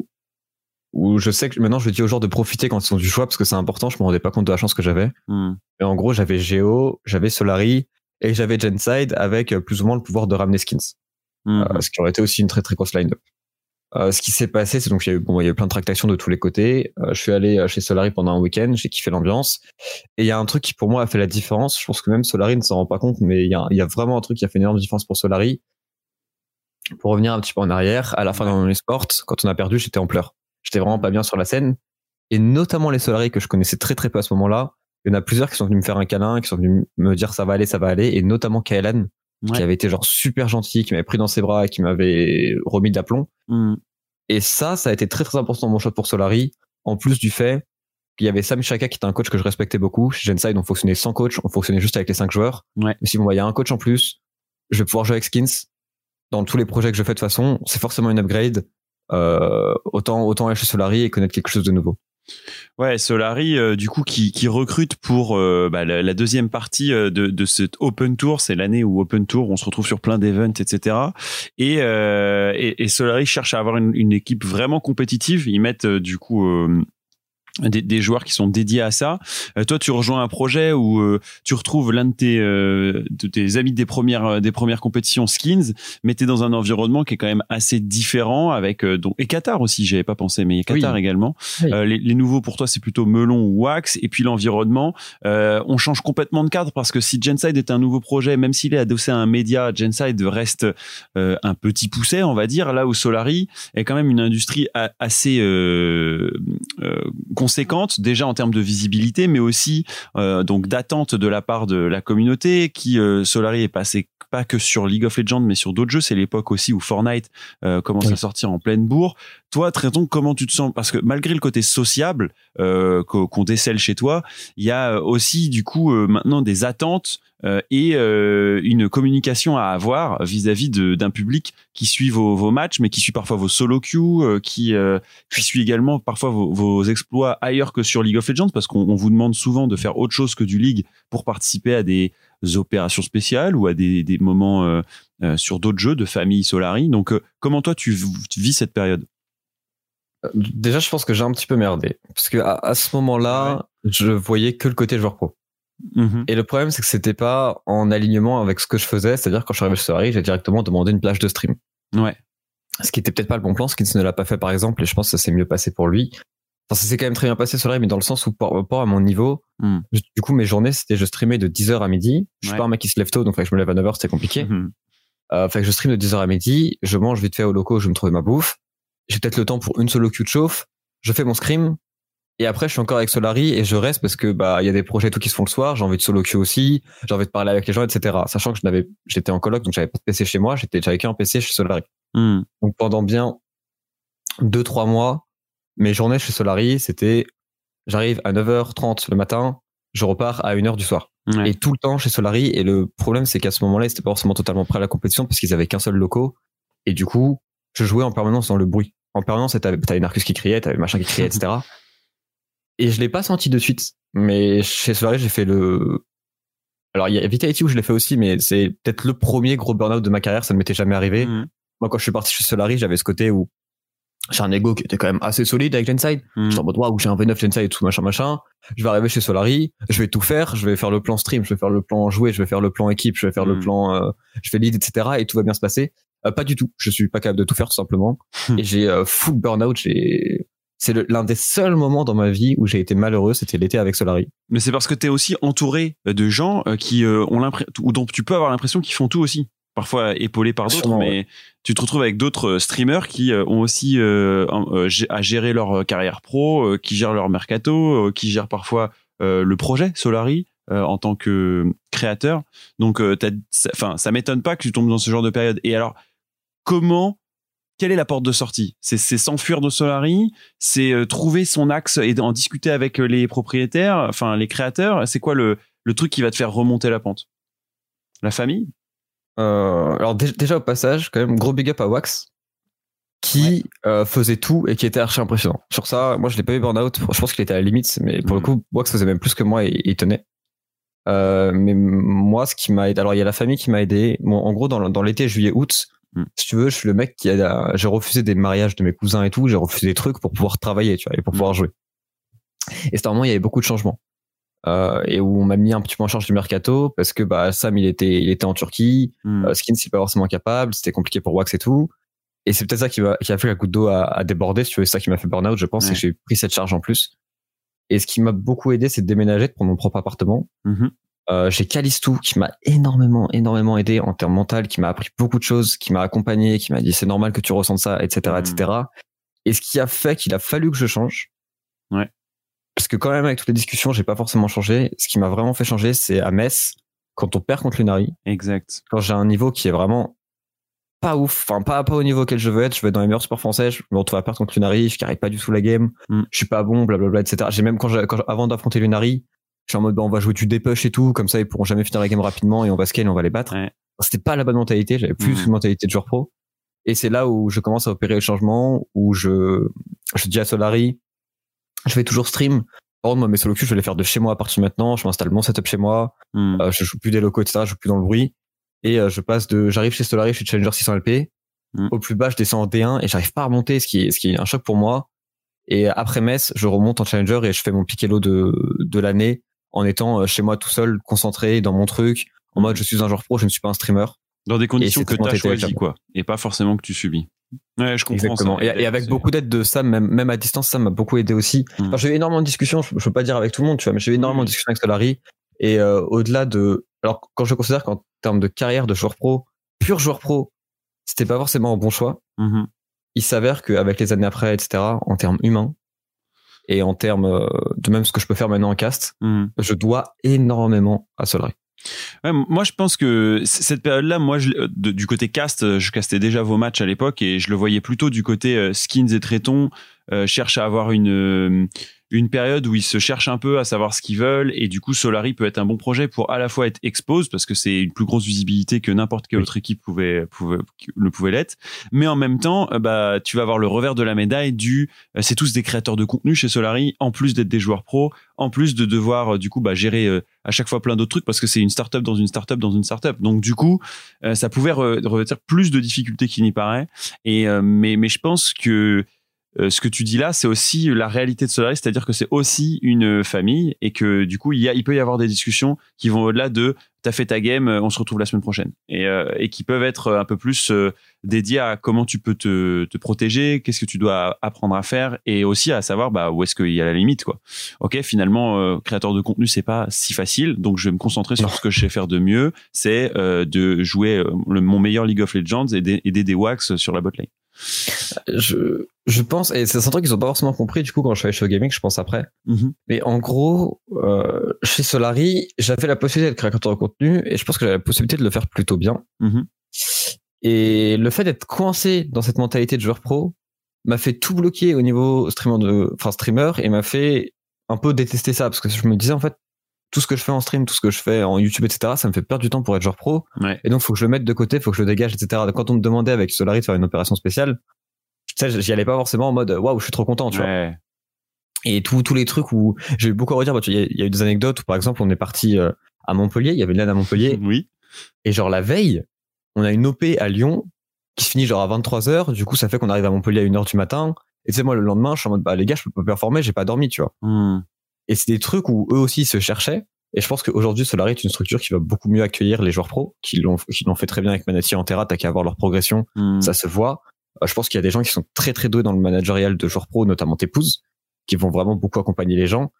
où je sais que maintenant je dis aux joueurs de profiter quand ils sont du choix parce que c'est important. Je me rendais pas compte de la chance que j'avais.
Hmm.
Et en gros, j'avais Geo, j'avais Solari et j'avais Genside avec euh, plus ou moins le pouvoir de ramener skins.
Hmm.
Euh, ce qui aurait été aussi une très très grosse line-up. Euh, ce qui s'est passé, c'est donc il y a eu bon, il y a eu plein de tractations de tous les côtés. Euh, je suis allé euh, chez Solari pendant un week-end, j'ai kiffé l'ambiance. Et il y a un truc qui pour moi a fait la différence. Je pense que même Solari ne s'en rend pas compte, mais il y a, il y a vraiment un truc qui a fait une énorme différence pour Solari. Pour revenir un petit peu en arrière, à la fin dans mon sport, quand on a perdu, j'étais en pleurs. J'étais vraiment pas bien sur la scène. Et notamment les Solari que je connaissais très très peu à ce moment-là. Il y en a plusieurs qui sont venus me faire un câlin, qui sont venus me dire ça va aller, ça va aller. Et notamment Kaelan,
Ouais.
qui avait été genre super gentil, qui m'avait pris dans ses bras et qui m'avait remis de l'aplomb. Et ça, ça a été très très important dans mon choix pour Solari, en plus du fait qu'il y avait Sam Chaka qui était un coach que je respectais beaucoup. Chez Genside, on fonctionnait sans coach, on fonctionnait juste avec les cinq joueurs.
Ouais.
Mais si bon, il y a un coach en plus, je vais pouvoir jouer avec Skins. Dans tous les projets que je fais de toute façon, c'est forcément une upgrade. Euh, autant autant aller chez Solari et connaître quelque chose de nouveau.
Ouais, Solari, euh, du coup, qui, qui recrute pour euh, bah, la, deuxième partie euh, de, de cet Open Tour. C'est l'année où Open Tour, on se retrouve sur plein d'events, etc. Et, euh, et, et Solari cherche à avoir une, une équipe vraiment compétitive. Ils mettent euh, du coup euh, des, des joueurs qui sont dédiés à ça. Euh, toi, tu rejoins un projet où euh, tu retrouves l'un de tes, euh, de tes amis des premières, des premières compétitions skins, mais tu es dans un environnement qui est quand même assez différent avec euh, donc et Qatar aussi. J'avais pas pensé, mais Qatar
Oui.
également.
Oui.
Euh, les, les nouveaux pour toi, c'est plutôt melon ou wax. Et puis l'environnement, euh, on change complètement de cadre parce que si Genside est un nouveau projet, même s'il est adossé à un média, Genside reste euh, un petit pousset, on va dire. Là où Solari est quand même une industrie a- assez euh, euh, conséquente, déjà en termes de visibilité, mais aussi euh, donc d'attente de la part de la communauté. Qui euh, Solari est passé pas que sur League of Legends, mais sur d'autres jeux. C'est l'époque aussi où Fortnite euh, commence
Oui.
à sortir en pleine bourre. Toi, Tréton, comment tu te sens? Parce que malgré le côté sociable euh, qu'o- qu'on décèle chez toi, il y a aussi du coup euh, maintenant des attentes et euh, une communication à avoir vis-à-vis de- d'un public qui suit vos, vos matchs, mais qui suit parfois vos solo queues, euh, qui, euh, qui suit également parfois vos, vos exploits ailleurs que sur League of Legends, parce qu'on on vous demande souvent de faire autre chose que du League pour participer à des opérations spéciales ou à des, des moments euh, euh, sur d'autres jeux de famille Solari. Donc, euh, comment toi tu, vis cette période?
Euh, Déjà, je pense que j'ai un petit peu merdé parce que à, à ce moment-là, je voyais que le côté joueur pro.
Mhm.
Et le problème, c'est que c'était pas en alignement avec ce que je faisais. C'est-à-dire, quand je suis arrivé chez Solari, j'ai directement demandé une plage de stream.
Ouais.
Ce qui était peut-être pas le bon plan, ce qui ne l'a pas fait, par exemple, et je pense que ça s'est mieux passé pour lui. Enfin, ça s'est quand même très bien passé Solari, mais dans le sens où, par rapport à mon niveau, je- du coup, mes journées, c'était je streamais de 10h à midi. Je suis
Ouais.
pas un mec qui se lève tôt, donc fallait que je me lève à 9h, c'était compliqué.
Mhm.
Euh, fait que je stream de 10h à midi, je mange vite fait au locaux, je me trouver ma bouffe. J'ai peut-être le temps pour une solo queue de chauffe, je fais mon scrim, et après je suis encore avec Solari et je reste parce que bah il y a des projets et tout qui se font le soir, j'ai envie de solo queue aussi, j'ai envie de parler avec les gens, etc. Sachant que je n'avais, j'étais en coloc, donc j'avais pas de PC chez moi, j'étais, j'avais qu'un PC chez Solari.
Mhm.
Donc pendant bien deux, trois mois, mes journées chez Solari, c'était, j'arrive à 9h30 le matin, je repars à 1h du soir
Ouais.
et tout le temps chez Solari. Et le problème, c'est qu'à ce moment-là, ils étaient pas forcément totalement prêts à la compétition parce qu'ils avaient qu'un seul locaux. Et du coup, je jouais en permanence dans le bruit. En permanence, t'avais t'avais Narcus qui criait, t'avais machin qui criait, etc. *laughs* Et je l'ai pas senti de suite. Mais chez Solari, j'ai fait le. Alors, il y a Vitality où je l'ai fait aussi, mais c'est peut-être le premier gros burn-out de ma carrière. Ça ne m'était jamais arrivé.
Mhm.
Moi, quand je suis parti chez Solari, j'avais ce côté où j'ai un ego qui était quand même assez solide avec Genside.
Hmm.
J'étais en mode, waouh, j'ai un V9 Genside et tout, machin, machin. Je vais arriver chez Solari, je vais tout faire, je vais faire le plan stream, je vais faire le plan jouer, je vais faire le plan équipe, je vais faire le
Hmm.
plan, euh, je fais lead, etc. et tout va bien se passer. Euh, pas du tout. Je suis pas capable de tout faire, tout simplement.
Hmm.
et j'ai euh, full burn-out. J'ai, c'est l'un des seuls moments dans ma vie où j'ai été malheureux, c'était l'été avec Solari.
Mais c'est parce que tu es aussi entouré de gens euh, qui euh, ont l'impression, ou dont tu peux avoir l'impression qu'ils font tout aussi. Parfois épaulés par d'autres, mais tu te retrouves avec d'autres euh, streamers qui euh, ont aussi euh, euh, à gérer leur euh, carrière pro, euh, qui gèrent leur mercato, euh, qui gèrent parfois euh, le projet Solari euh, en tant que créateur. Donc, euh, ça- ça m'étonne pas que tu tombes dans ce genre de période. Et alors, comment quelle est la porte de sortie? C'est s'enfuir de Solari, c'est euh, trouver son axe et en discuter avec euh, les propriétaires, enfin les créateurs. C'est quoi le, le truc qui va te faire remonter la pente? La famille?
Euh, alors dé- déjà au passage, quand même gros big up à Wax qui euh, faisait tout et qui était archi impressionnant. Sur ça, moi je l'ai pas eu burn-out. Je pense qu'il était à la limite, mais pour le coup, Wax faisait même plus que moi et, et il tenait. Euh, mais moi, ce qui m'a aidé, alors il y a la famille qui m'a aidé. Bon, en gros, dans, dans l'été, juillet, août,
Mhm.
si tu veux, je suis le mec qui a, j'ai refusé des mariages de mes cousins et tout, j'ai refusé des trucs pour pouvoir travailler, tu vois, et pour
Mhm.
pouvoir jouer. Et c'était un moment, où il y avait beaucoup de changements. Euh, et où on m'a mis un petit peu en charge du mercato parce que bah Sam il était il était en Turquie,
Hmm.
euh, Skin, c'est pas forcément capable, c'était compliqué pour Wax et tout. Et c'est peut-être ça qui, va, qui a fait la goutte d'eau à, à déborder, si tu veux, c'est ça qui m'a fait burn-out, je pense,
Ouais.
c'est que j'ai pris cette charge en plus. Et ce qui m'a beaucoup aidé, c'est de déménager, de prendre mon propre appartement.
Mhm.
Euh, j'ai Calistou qui m'a énormément, énormément aidé en termes mental, qui m'a appris beaucoup de choses, qui m'a accompagné, qui m'a dit c'est normal que tu ressentes ça, etc., etc. Et ce qui a fait qu'il a fallu que je change.
Ouais.
Parce que quand même, avec toutes les discussions, j'ai pas forcément changé. Ce qui m'a vraiment fait changer, c'est à Metz, quand on perd contre Lunari,
Exact.
quand j'ai un niveau qui est vraiment pas ouf, enfin pas, pas au niveau auquel je veux être, je être dans les meilleurs sports français, je me retrouve à perdre contre Lunari, je carry pas du tout la game,
Mm.
je suis pas bon, blablabla, etc. J'ai même quand, quand avant d'affronter Lunari, je suis en mode bah, on va jouer du dépush et tout, comme ça ils pourront jamais finir la game rapidement et on va scale on va les battre.
Ouais.
C'était pas la bonne mentalité, j'avais plus une mentalité de joueur pro. Et c'est là où je commence à opérer le changement, où je, je dis à Solari, je vais toujours stream. Par contre, moi, mes solo queues, je vais les faire de chez moi à partir de maintenant. Je m'installe mon setup chez moi.
Hmm.
Euh, je joue plus des locaux, etc. Je joue plus dans le bruit. Et euh, je passe de, j'arrive chez Solari, je suis challenger 600 LP.
Mm.
Au plus bas, je descends en D1 et j'arrive pas à remonter, ce qui est, ce qui est un choc pour moi. Et après Metz, je remonte en challenger et je fais mon piquelo de, de l'année en étant euh, chez moi tout seul, concentré dans mon truc. En mode, je suis un joueur pro, je ne suis pas un streamer.
Dans des conditions que tu as choisies, quoi. Et pas forcément que tu subis. Ouais, je comprends
Exactement.
ça.
Et, et avec beaucoup d'aide de Sam, même, même à distance, Sam m'a beaucoup aidé aussi.
Mm.
Enfin, j'ai eu énormément de discussions, je, je peux pas dire avec tout le monde, tu vois, mais j'ai eu énormément de discussions avec Solari. Et euh, au-delà de... Alors, quand je considère qu'en termes de carrière de joueur pro, pur joueur pro, c'était pas forcément un bon choix,
Mhm.
il s'avère qu'avec les années après, etc., en termes humains, et en termes euh, de même ce que je peux faire maintenant en cast,
Mhm.
je dois énormément à Solari.
Ouais, moi, je pense que cette période-là, moi, je, euh, de- du côté cast, euh, je castais déjà vos matchs à l'époque et je le voyais plutôt du côté euh, skins et traitons. Euh, cherche à avoir une une période où ils se cherchent un peu à savoir ce qu'ils veulent et du coup Solari peut être un bon projet pour à la fois être expose parce que c'est une plus grosse visibilité que n'importe quelle autre équipe pouvait, pouvait le pouvait l'être mais en même temps bah tu vas avoir le revers de la médaille du c'est tous des créateurs de contenu chez Solari en plus d'être des joueurs pro en plus de devoir du coup bah gérer à chaque fois plein d'autres trucs parce que c'est une startup dans une startup dans une startup. Donc du coup euh, ça pouvait re- revêtir plus de difficultés qu'il n'y paraît. Et euh, mais je pense que euh, ce que tu dis là, c'est aussi la réalité de Solaris, c'est-à-dire que c'est aussi une famille et que du coup, il, y a, il peut y avoir des discussions qui vont au-delà de t'as fait ta game, on se retrouve la semaine prochaine et, euh, et qui peuvent être un peu plus euh, dédiées à comment tu peux te, te protéger, qu'est-ce que tu dois apprendre à faire et aussi à savoir bah, où est-ce qu'il y a la limite quoi. Ok, finalement, euh, créateur de contenu, c'est pas si facile, donc je vais me concentrer sur ce que je sais faire de mieux, c'est euh, de jouer mon meilleur League of Legends et d'aider des wax sur la botlane.
Je, je pense, et c'est un truc qu'ils ont pas forcément compris du coup quand je suis allé chez Gaming, je pense après.
Mhm.
Mais en gros, euh, chez Solari, j'avais la possibilité d'être créateur de contenu et je pense que j'avais la possibilité de le faire plutôt bien.
Mhm.
Et le fait d'être coincé dans cette mentalité de joueur pro m'a fait tout bloquer au niveau streamer de, enfin streamer et m'a fait un peu détester ça parce que je me disais en fait tout ce que je fais en stream, tout ce que je fais en YouTube, etc., ça me fait perdre du temps pour être joueur pro.
Ouais.
Et donc, faut que je le mette de côté, faut que je le dégage, etc. Quand on me demandait avec Solari de faire une opération spéciale, tu sais, j'y allais pas forcément en mode waouh, je suis trop content, tu vois. Et tous tous les trucs où j'ai eu beaucoup à redire, bah, il y, a- il y a eu des anecdotes où, par exemple, on est parti euh, à Montpellier, il y avait une LAN à Montpellier, *laughs*
Oui.
et genre la veille, on a une OP à Lyon, qui se finit genre à 23h. Du coup, ça fait qu'on arrive à Montpellier à 1h du matin. Et tu sais, moi, le lendemain, je suis en mode, bah, les gars, je peux pas performer, j'ai pas dormi, tu vois.
Hmm.
Et c'est des trucs où eux aussi se cherchaient. Et je pense qu'aujourd'hui, Solari est une structure qui va beaucoup mieux accueillir les joueurs pros, qui l'ont, qui l'ont fait très bien avec Manati en Terra, t'as qu'à voir leur progression,
Hmm.
ça se voit. Euh, je pense qu'il y a des gens qui sont très très doués dans le managerial de joueurs pro, notamment tes pouses, qui vont vraiment beaucoup accompagner les gens.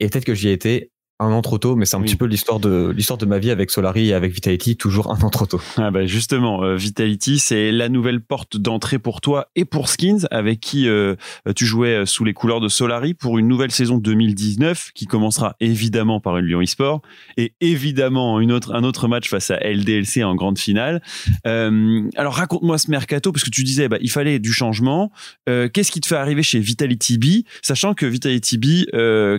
Et peut-être que j'y ai été un an trop tôt, mais c'est un
Oui.
petit peu l'histoire de l'histoire de ma vie avec Solari et avec Vitality, toujours un an trop tôt.
Ah bah justement, euh, Vitality, c'est la nouvelle porte d'entrée pour toi et pour Skins, avec qui euh, tu jouais euh, sous les couleurs de Solari pour une nouvelle saison 2019 qui commencera évidemment par une Lyon eSport et évidemment une autre, un autre match face à LDLC en grande finale. Euh, alors raconte-moi ce mercato parce que tu disais bah, il fallait du changement. Euh, Qu'est-ce qui te fait arriver chez Vitality B, sachant que Vitality B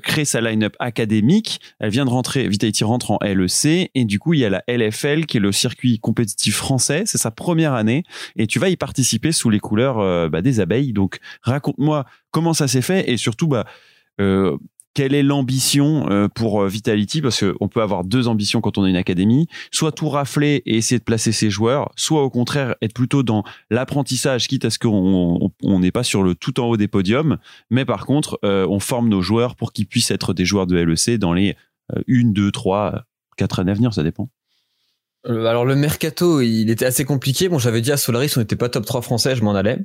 crée sa line-up académique elle vient de rentrer, Vitality rentre en LEC et du coup il y a la LFL qui est le circuit compétitif français, c'est sa première année et tu vas y participer sous les couleurs euh, bah, des abeilles. Donc raconte-moi comment ça s'est fait et surtout bah euh, quelle est l'ambition euh, pour euh, Vitality? Parce qu'on peut avoir deux ambitions quand on est une académie, soit tout rafler et essayer de placer ses joueurs, soit au contraire être plutôt dans l'apprentissage, quitte à ce qu'on on- on n'est pas sur le tout en haut des podiums, mais par contre, euh, on forme nos joueurs pour qu'ils puissent être des joueurs de LEC dans les euh, une, deux, trois, quatre années à venir, ça dépend.
Alors le mercato, il était assez compliqué. Bon, j'avais dit à Solaris, on n'était pas top 3 français, je m'en allais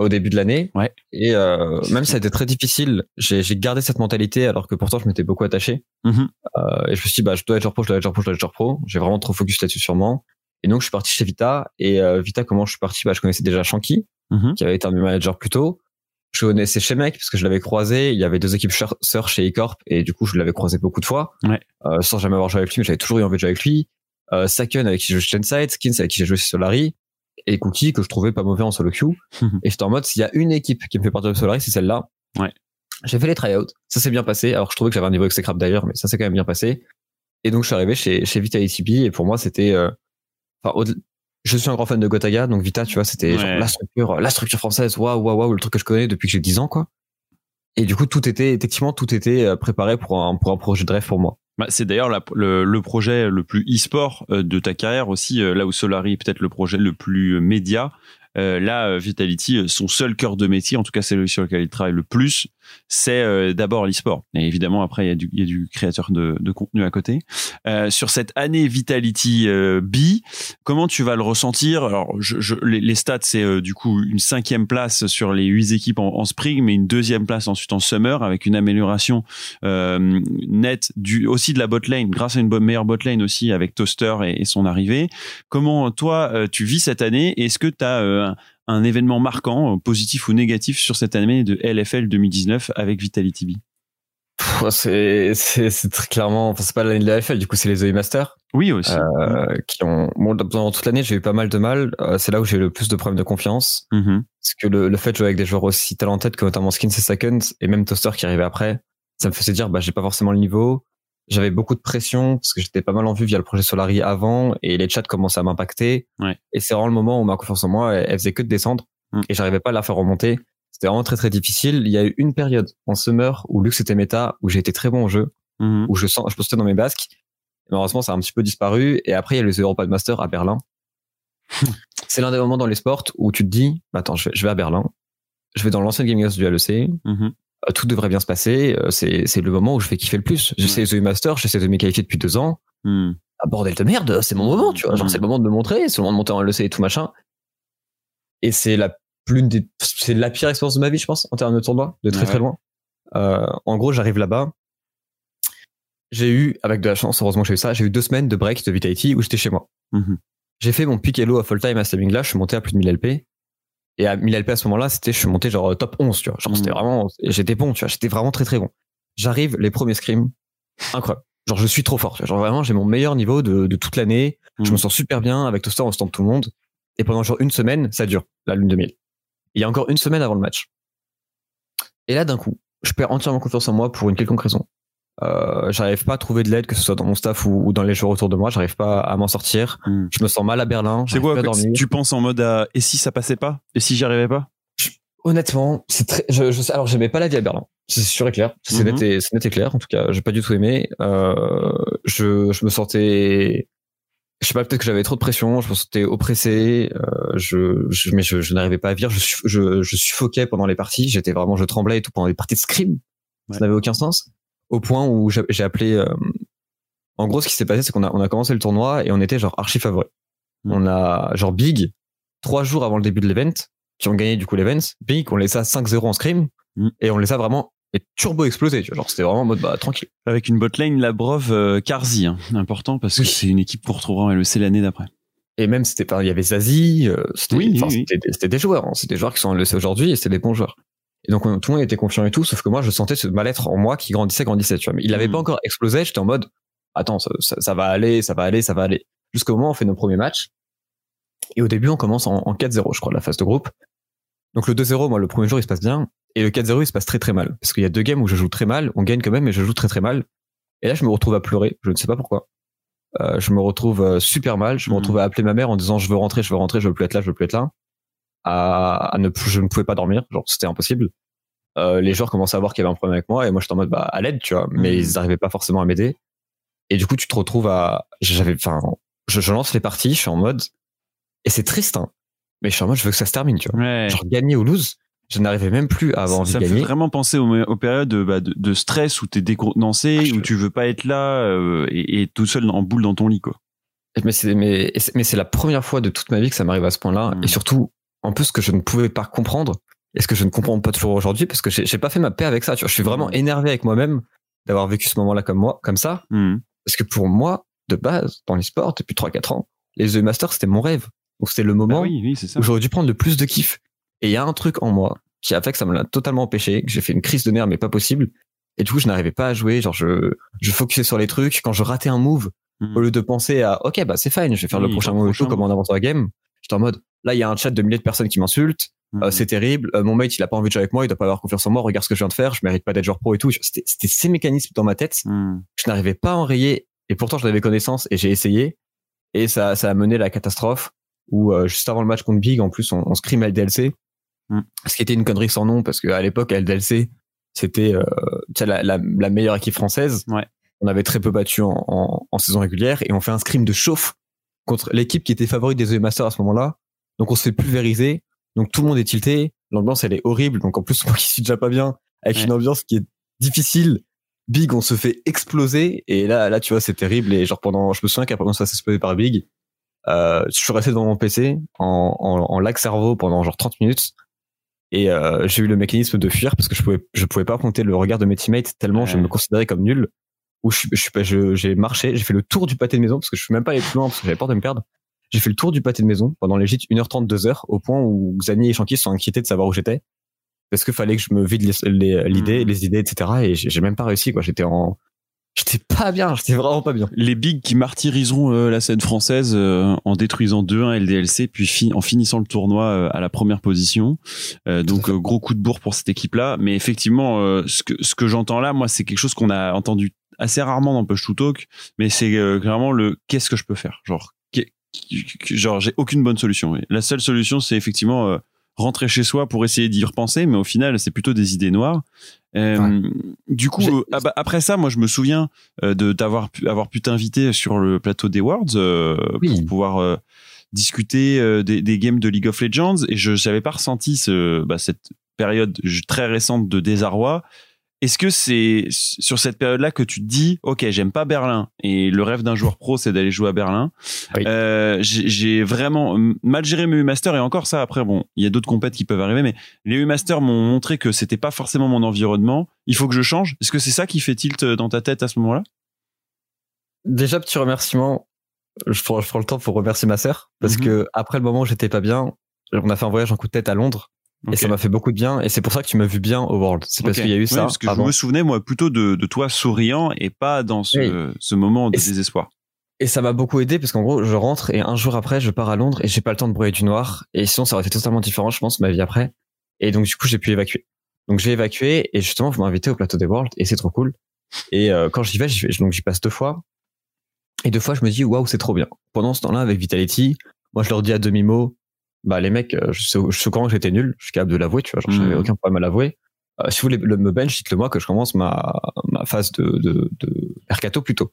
au début de l'année.
Ouais.
Et euh, même ça a été très difficile. J'ai j'ai gardé cette mentalité alors que pourtant je m'étais beaucoup attaché.
Mhm.
Euh, et je me suis dit, bah, je dois être joueur pro, je dois être joueur pro, je dois être joueur pro. J'ai vraiment trop focus là-dessus moi. Et donc je suis parti chez Vita. Et euh, Vita, comment je suis parti? Bah, je connaissais déjà Shanky,
Mhm.
qui avait été un de mes managers plus tôt. Je connaissais Shemek parce que je l'avais croisé. Il y avait deux équipes sœurs chez eCorp et du coup je l'avais croisé beaucoup de fois.
Ouais.
Euh, sans jamais avoir joué avec lui, mais j'avais toujours eu envie de jouer avec lui. Euh, Saken avec qui j'ai joué chez Genside, Skins avec qui j'ai joué chez Solari, et Cookie que je trouvais pas mauvais en solo queue. *laughs* et j'étais en mode, s'il y a une équipe qui me fait partir de Solari, c'est celle-là.
Ouais.
J'ai fait les tryouts, ça s'est bien passé. Alors je trouvais que j'avais un niveau exécrable d'ailleurs, mais ça s'est quand même bien passé. Et donc je suis arrivé chez, chez Vita ATB, et pour moi c'était... euh, Enfin, je suis un grand fan de Gotaga, donc Vita, tu vois, c'était
Ouais.
la structure, la structure française, waouh, waouh, waouh, le truc que je connais depuis que j'ai 10 ans, quoi. Et du coup, tout était, effectivement, tout était euh, préparé pour un, pour un projet de rêve pour moi.
Bah, c'est d'ailleurs le, projet le plus e-sport euh, de ta carrière aussi, euh, là où Solari est peut-être le projet le plus média. Euh, là, Vitality, son seul cœur de métier, en tout cas celui sur lequel il travaille le plus, c'est euh, d'abord l'e-sport. Et évidemment, après, il y a du, créateur de, contenu à côté. Euh, sur cette année Vitality euh, B, comment tu vas le ressentir? Alors, les, stats, c'est du coup une cinquième place sur les huit équipes en, en spring, mais une deuxième place ensuite en summer, avec une amélioration nette du, aussi de la botlane, grâce à une meilleure botlane aussi avec Toaster et, son arrivée. Comment toi, tu vis cette année? Est-ce que tu as un événement marquant, positif ou négatif, sur cette année de LFL 2019 avec Vitality B
C'est, très clairement, enfin, c'est pas l'année de la FL, du coup, c'est les OE Masters,
Oui aussi.
euh, qui ont, bon, pendant toute l'année, j'ai eu pas mal de mal. Euh, c'est là où j'ai eu le plus de problèmes de confiance.
Mhm.
Parce que le, le fait de jouer avec des joueurs aussi talented que notamment Skins et Seconds, et même Toaster qui arrivait après, ça me faisait dire, bah, j'ai pas forcément le niveau. J'avais beaucoup de pression parce que j'étais pas mal en vue via le projet Solari avant et les chats commençaient à m'impacter.
Ouais.
Et c'est vraiment le moment où ma confiance en moi, elle, elle faisait que de descendre
Mm.
et j'arrivais pas à la faire remonter. C'était vraiment très très difficile. Il y a eu une période en summer où Lux était méta, où j'ai été très bon au jeu,
Mhm.
où je sens, je postais dans mes basques. Malheureusement, ça a un petit peu disparu. Et après, il y a les Europa Master à Berlin. *laughs* c'est l'un des moments dans les sports où tu te dis, bah, attends, je vais, je vais à Berlin. Je vais dans l'ancienne Gaming House du LEC.
Mhm.
Euh, Tout devrait bien se passer. Euh, C'est, le moment où je vais kiffer le plus. J'essaie les Master, j'essaie de me qualifier depuis deux ans.
Mhm.
Ah, bordel de merde, c'est mon moment, tu vois. Genre,
Mhm.
c'est le moment de me montrer, c'est le moment de monter en LEC et tout machin. Et c'est la plus des, c'est la pire expérience de ma vie, je pense, en termes de tournoi, de très
Ouais.
très loin. Euh, en gros, j'arrive là-bas. J'ai eu, avec de la chance, heureusement que j'ai eu ça, j'ai eu deux semaines de break de Vitality où j'étais chez moi.
Mhm.
J'ai fait mon pick Hello à full time à ce timing-là, je suis monté à plus de 1000 LP. Et à 1000 LP à ce moment-là, c'était, je suis monté genre top 11, tu vois. Genre, c'était vraiment, j'étais bon, tu vois, j'étais vraiment très très bon. J'arrive, les premiers scrims, incroyable. Genre, je suis trop fort, tu vois. Genre, vraiment, j'ai mon meilleur niveau de, de toute l'année. Je
Mhm.
me sens super bien avec Toaster, on se tente tout le monde. Et pendant genre une semaine, ça dure, la lune de miel. Il y a encore une semaine avant le match. Et là, d'un coup, je perds entièrement confiance en moi pour une quelconque raison. Euh, j'arrive pas à trouver de l'aide, que ce soit dans mon staff ou, ou dans les joueurs autour de moi. J'arrive pas à m'en sortir.
Mhm.
Je me sens mal à Berlin.
C'est quoi. Tu penses en mode à, et si ça passait pas? Et si j'y arrivais pas?
Honnêtement, c'est très. Je, je. Alors, j'aimais pas la vie à Berlin. C'est sûr et clair. C'est
Mhm.
net, et, c'est net et clair. En tout cas, j'ai pas du tout aimé. Euh, je, je me sentais je sais pas, peut-être que j'avais trop de pression, je me sentais oppressé, euh, je, je, mais je, je n'arrivais pas à vivre, je, je, je suffoquais pendant les parties, j'étais vraiment, je tremblais et tout pendant les parties de scrim.
Ouais.
Ça n'avait aucun sens. Au point où j'ai appelé, euh, en gros, ce qui s'est passé, c'est qu'on a, on a commencé le tournoi et on était genre archi favori.
Mm.
On a, genre Big, trois jours avant le début de l'event, qui ont gagné du coup l'event, Big, on les a 5-0 en scrim,
Mm.
et on les a vraiment, et turbo explosé, tu vois, genre c'était vraiment en mode, bah, tranquille.
Avec une botlane Labrov euh, Karzi, hein, important parce que
Oui.
c'est une équipe qu'on retrouvera en LEC l'année d'après.
Et même, c'était pas, il y avait Zazie, euh, c'était,
Oui, oui,
des joueurs, hein, c'était des joueurs qui sont en LEC aujourd'hui et c'était des bons joueurs. Et donc, on- tout le monde était confiant et tout, sauf que moi, je sentais ce mal-être en moi qui grandissait, grandissait, tu vois. Mais il avait
Mhm.
pas encore explosé, j'étais en mode, attends, ça, ça, ça va aller, ça va aller, ça va aller. Jusqu'au moment où on fait nos premiers matchs. Et au début, on commence en, en 4-0, je crois, la phase de groupe. Donc, le 2-0, moi, le premier jour, il se passe bien. Et le 4-0, il se passe très très mal. Parce qu'il y a deux games où je joue très mal, on gagne quand même, mais je joue très très mal. Et là, je me retrouve à pleurer, je ne sais pas pourquoi. Euh, je me retrouve euh, super mal. Je me
Mhm.
retrouve à appeler ma mère en disant je veux rentrer, je veux rentrer, je veux plus être là, je veux plus être là. À, à ne plus, je ne pouvais pas dormir, genre c'était impossible. Euh, les joueurs commençaient à voir qu'il y avait un problème avec moi et moi j'étais en mode bah à l'aide, tu vois, mais
Mhm.
ils n'arrivaient pas forcément à m'aider. Et du coup tu te retrouves à, j'avais, enfin, je, je lance les parties, je suis en mode et c'est triste, hein, mais je suis en mode je veux que ça se termine, tu vois.
Ouais.
Genre gagner ou lose, je n'arrivais même plus à avoir
ça
envie
ça
de
fait vraiment penser aux, aux périodes de, bah, de, de stress où t'es décontenancé,
Ah,
où tu veux pas être là euh, et, et tout seul en boule dans ton lit quoi.
Mais c'est mais, mais c'est la première fois de toute ma vie que ça m'arrive à ce point-là. Et surtout, en plus, ce que je ne pouvais pas comprendre, et ce que je ne comprends pas toujours aujourd'hui, parce que j'ai pas fait ma paix avec ça. Tu vois, je suis vraiment
Mm.
énervé avec moi-même d'avoir vécu ce moment-là comme moi, comme ça.
Mhm.
Parce que pour moi, de base, dans l'e-sport, depuis 3-4 ans, les The Masters, c'était mon rêve. Donc c'était le
Bah
moment
oui, oui, c'est ça.
où j'aurais dû prendre le plus de kiff. Et il y a un truc en moi qui a fait que ça me l'a totalement empêché, que j'ai fait une crise de nerfs, mais pas possible. Et du coup, je n'arrivais pas à jouer. Genre, je, je focusais sur les trucs. Quand je ratais un move,
Mhm.
au lieu de penser à ok bah c'est fine je vais faire
Oui,
le prochain move
prochain
comment on avance dans la game j'étais en mode là il y a un chat de milliers de personnes qui m'insultent
Mhm.
euh, c'est terrible euh, mon mate il a pas envie de jouer avec moi il doit pas avoir confiance en moi regarde ce que je viens de faire je mérite pas d'être joueur pro et tout c'était c'était ces mécanismes dans ma tête
Mhm.
je n'arrivais pas à enrayer et pourtant j'en avais connaissance et j'ai essayé et ça ça a mené à la catastrophe où euh, juste avant le match contre Big en plus on, on scrim LDLC
Mm.
ce qui était une connerie sans nom parce qu'à l'époque LDLC c'était la, la, la meilleure équipe française
Ouais.
on avait très peu battu en, en, en saison régulière et on fait un scrim de chauffe contre l'équipe qui était favorite des The Masters à ce moment-là. Donc on se fait pulvériser. Donc tout le monde est tilté. L'ambiance elle est horrible. Donc en plus *laughs* moi qui suis déjà pas bien avec
Ouais.
une ambiance qui est difficile. Big on se fait exploser et là là tu vois c'est terrible et genre pendant je me souviens qu'après on se fait exploser par Big. Euh, je suis resté devant mon PC en, en, en lag cerveau pendant genre 30 minutes et euh, j'ai eu le mécanisme de fuir parce que je pouvais je pouvais pas affronter le regard de mes teammates tellement je me considérais comme nul où je, suis- je j'ai marché j'ai fait le tour du pâté de maison parce que je suis même pas allé plus loin parce que j'avais peur de me perdre j'ai fait le tour du pâté de maison pendant les gîtes 1h30 2h au point où Xani et Shanky sont inquiétés de savoir où j'étais parce que fallait que je me vide les- les- l'idée
Mhm.
les idées etc et j'ai j'ai même pas réussi quoi j'étais en j'étais pas bien j'étais vraiment pas bien
Les bigs qui martyriseront euh, la scène française euh, en détruisant 2-1 LDLC puis fi- en finissant le tournoi euh, à la première position. Euh, donc euh, gros coup de bourre pour cette équipe-là. Mais effectivement, euh, ce que ce que j'entends là, moi, c'est quelque chose qu'on a entendu assez rarement dans Push to Talk, mais c'est euh, clairement le qu'est-ce que je peux faire? Genre, genre j'ai aucune bonne solution. La seule solution, c'est effectivement euh, rentrer chez soi pour essayer d'y repenser, mais au final, c'est plutôt des idées noires. Euh, Du coup, euh, ah bah, après ça, moi, je me souviens de t'avoir pu, avoir pu t'inviter sur le plateau des Worlds euh,
Oui.
pour pouvoir discuter des, des games de League of Legends et je n'avais pas ressenti ce, bah, cette période très récente de désarroi. Est-ce que c'est sur cette période-là que tu te dis, ok, j'aime pas Berlin et le rêve d'un joueur pro, c'est d'aller jouer à Berlin.
Oui.
Euh, j'ai vraiment mal géré mes U-Masters et encore ça. Après, bon, il y a d'autres compètes qui peuvent arriver, mais les U-Masters m'ont montré que c'était pas forcément mon environnement. Il faut que je change. Est-ce que c'est ça qui fait tilt dans ta tête à ce moment-là?
Déjà petit remerciement je prends, je prends le temps pour remercier ma sœur parce
Mhm.
que après le moment où j'étais pas bien on a fait un voyage en coup de tête à Londres Et ça m'a fait beaucoup de bien et c'est pour ça que tu m'as vu bien au World. C'est parce qu'il y a eu
Oui,
ça
parce que
avant.
je me souvenais moi plutôt de, de toi souriant et pas dans ce, ce moment de
Et
désespoir.
et ça m'a beaucoup aidé parce qu'en gros je rentre et un jour après je pars à Londres et j'ai pas le temps de broyer du noir et sinon ça aurait été totalement différent je pense ma vie après. Et donc du coup j'ai pu évacuer. Donc j'ai évacué et justement vous m'invitez au plateau des Worlds et c'est trop cool. Et euh, quand j'y vais j'y vais- donc j'y passe deux fois. Et deux fois je me dis waouh c'est trop bien. Pendant ce temps-là avec Vitality moi je leur dis à demi mot bah les mecs euh, je sais, je courant que j'étais nul je suis capable de l'avouer tu vois genre, j'avais
Mhm.
aucun problème à l'avouer Euh, si vous voulez le- me bench dites-le moi que je commence ma ma phase de de, de mercato plus tôt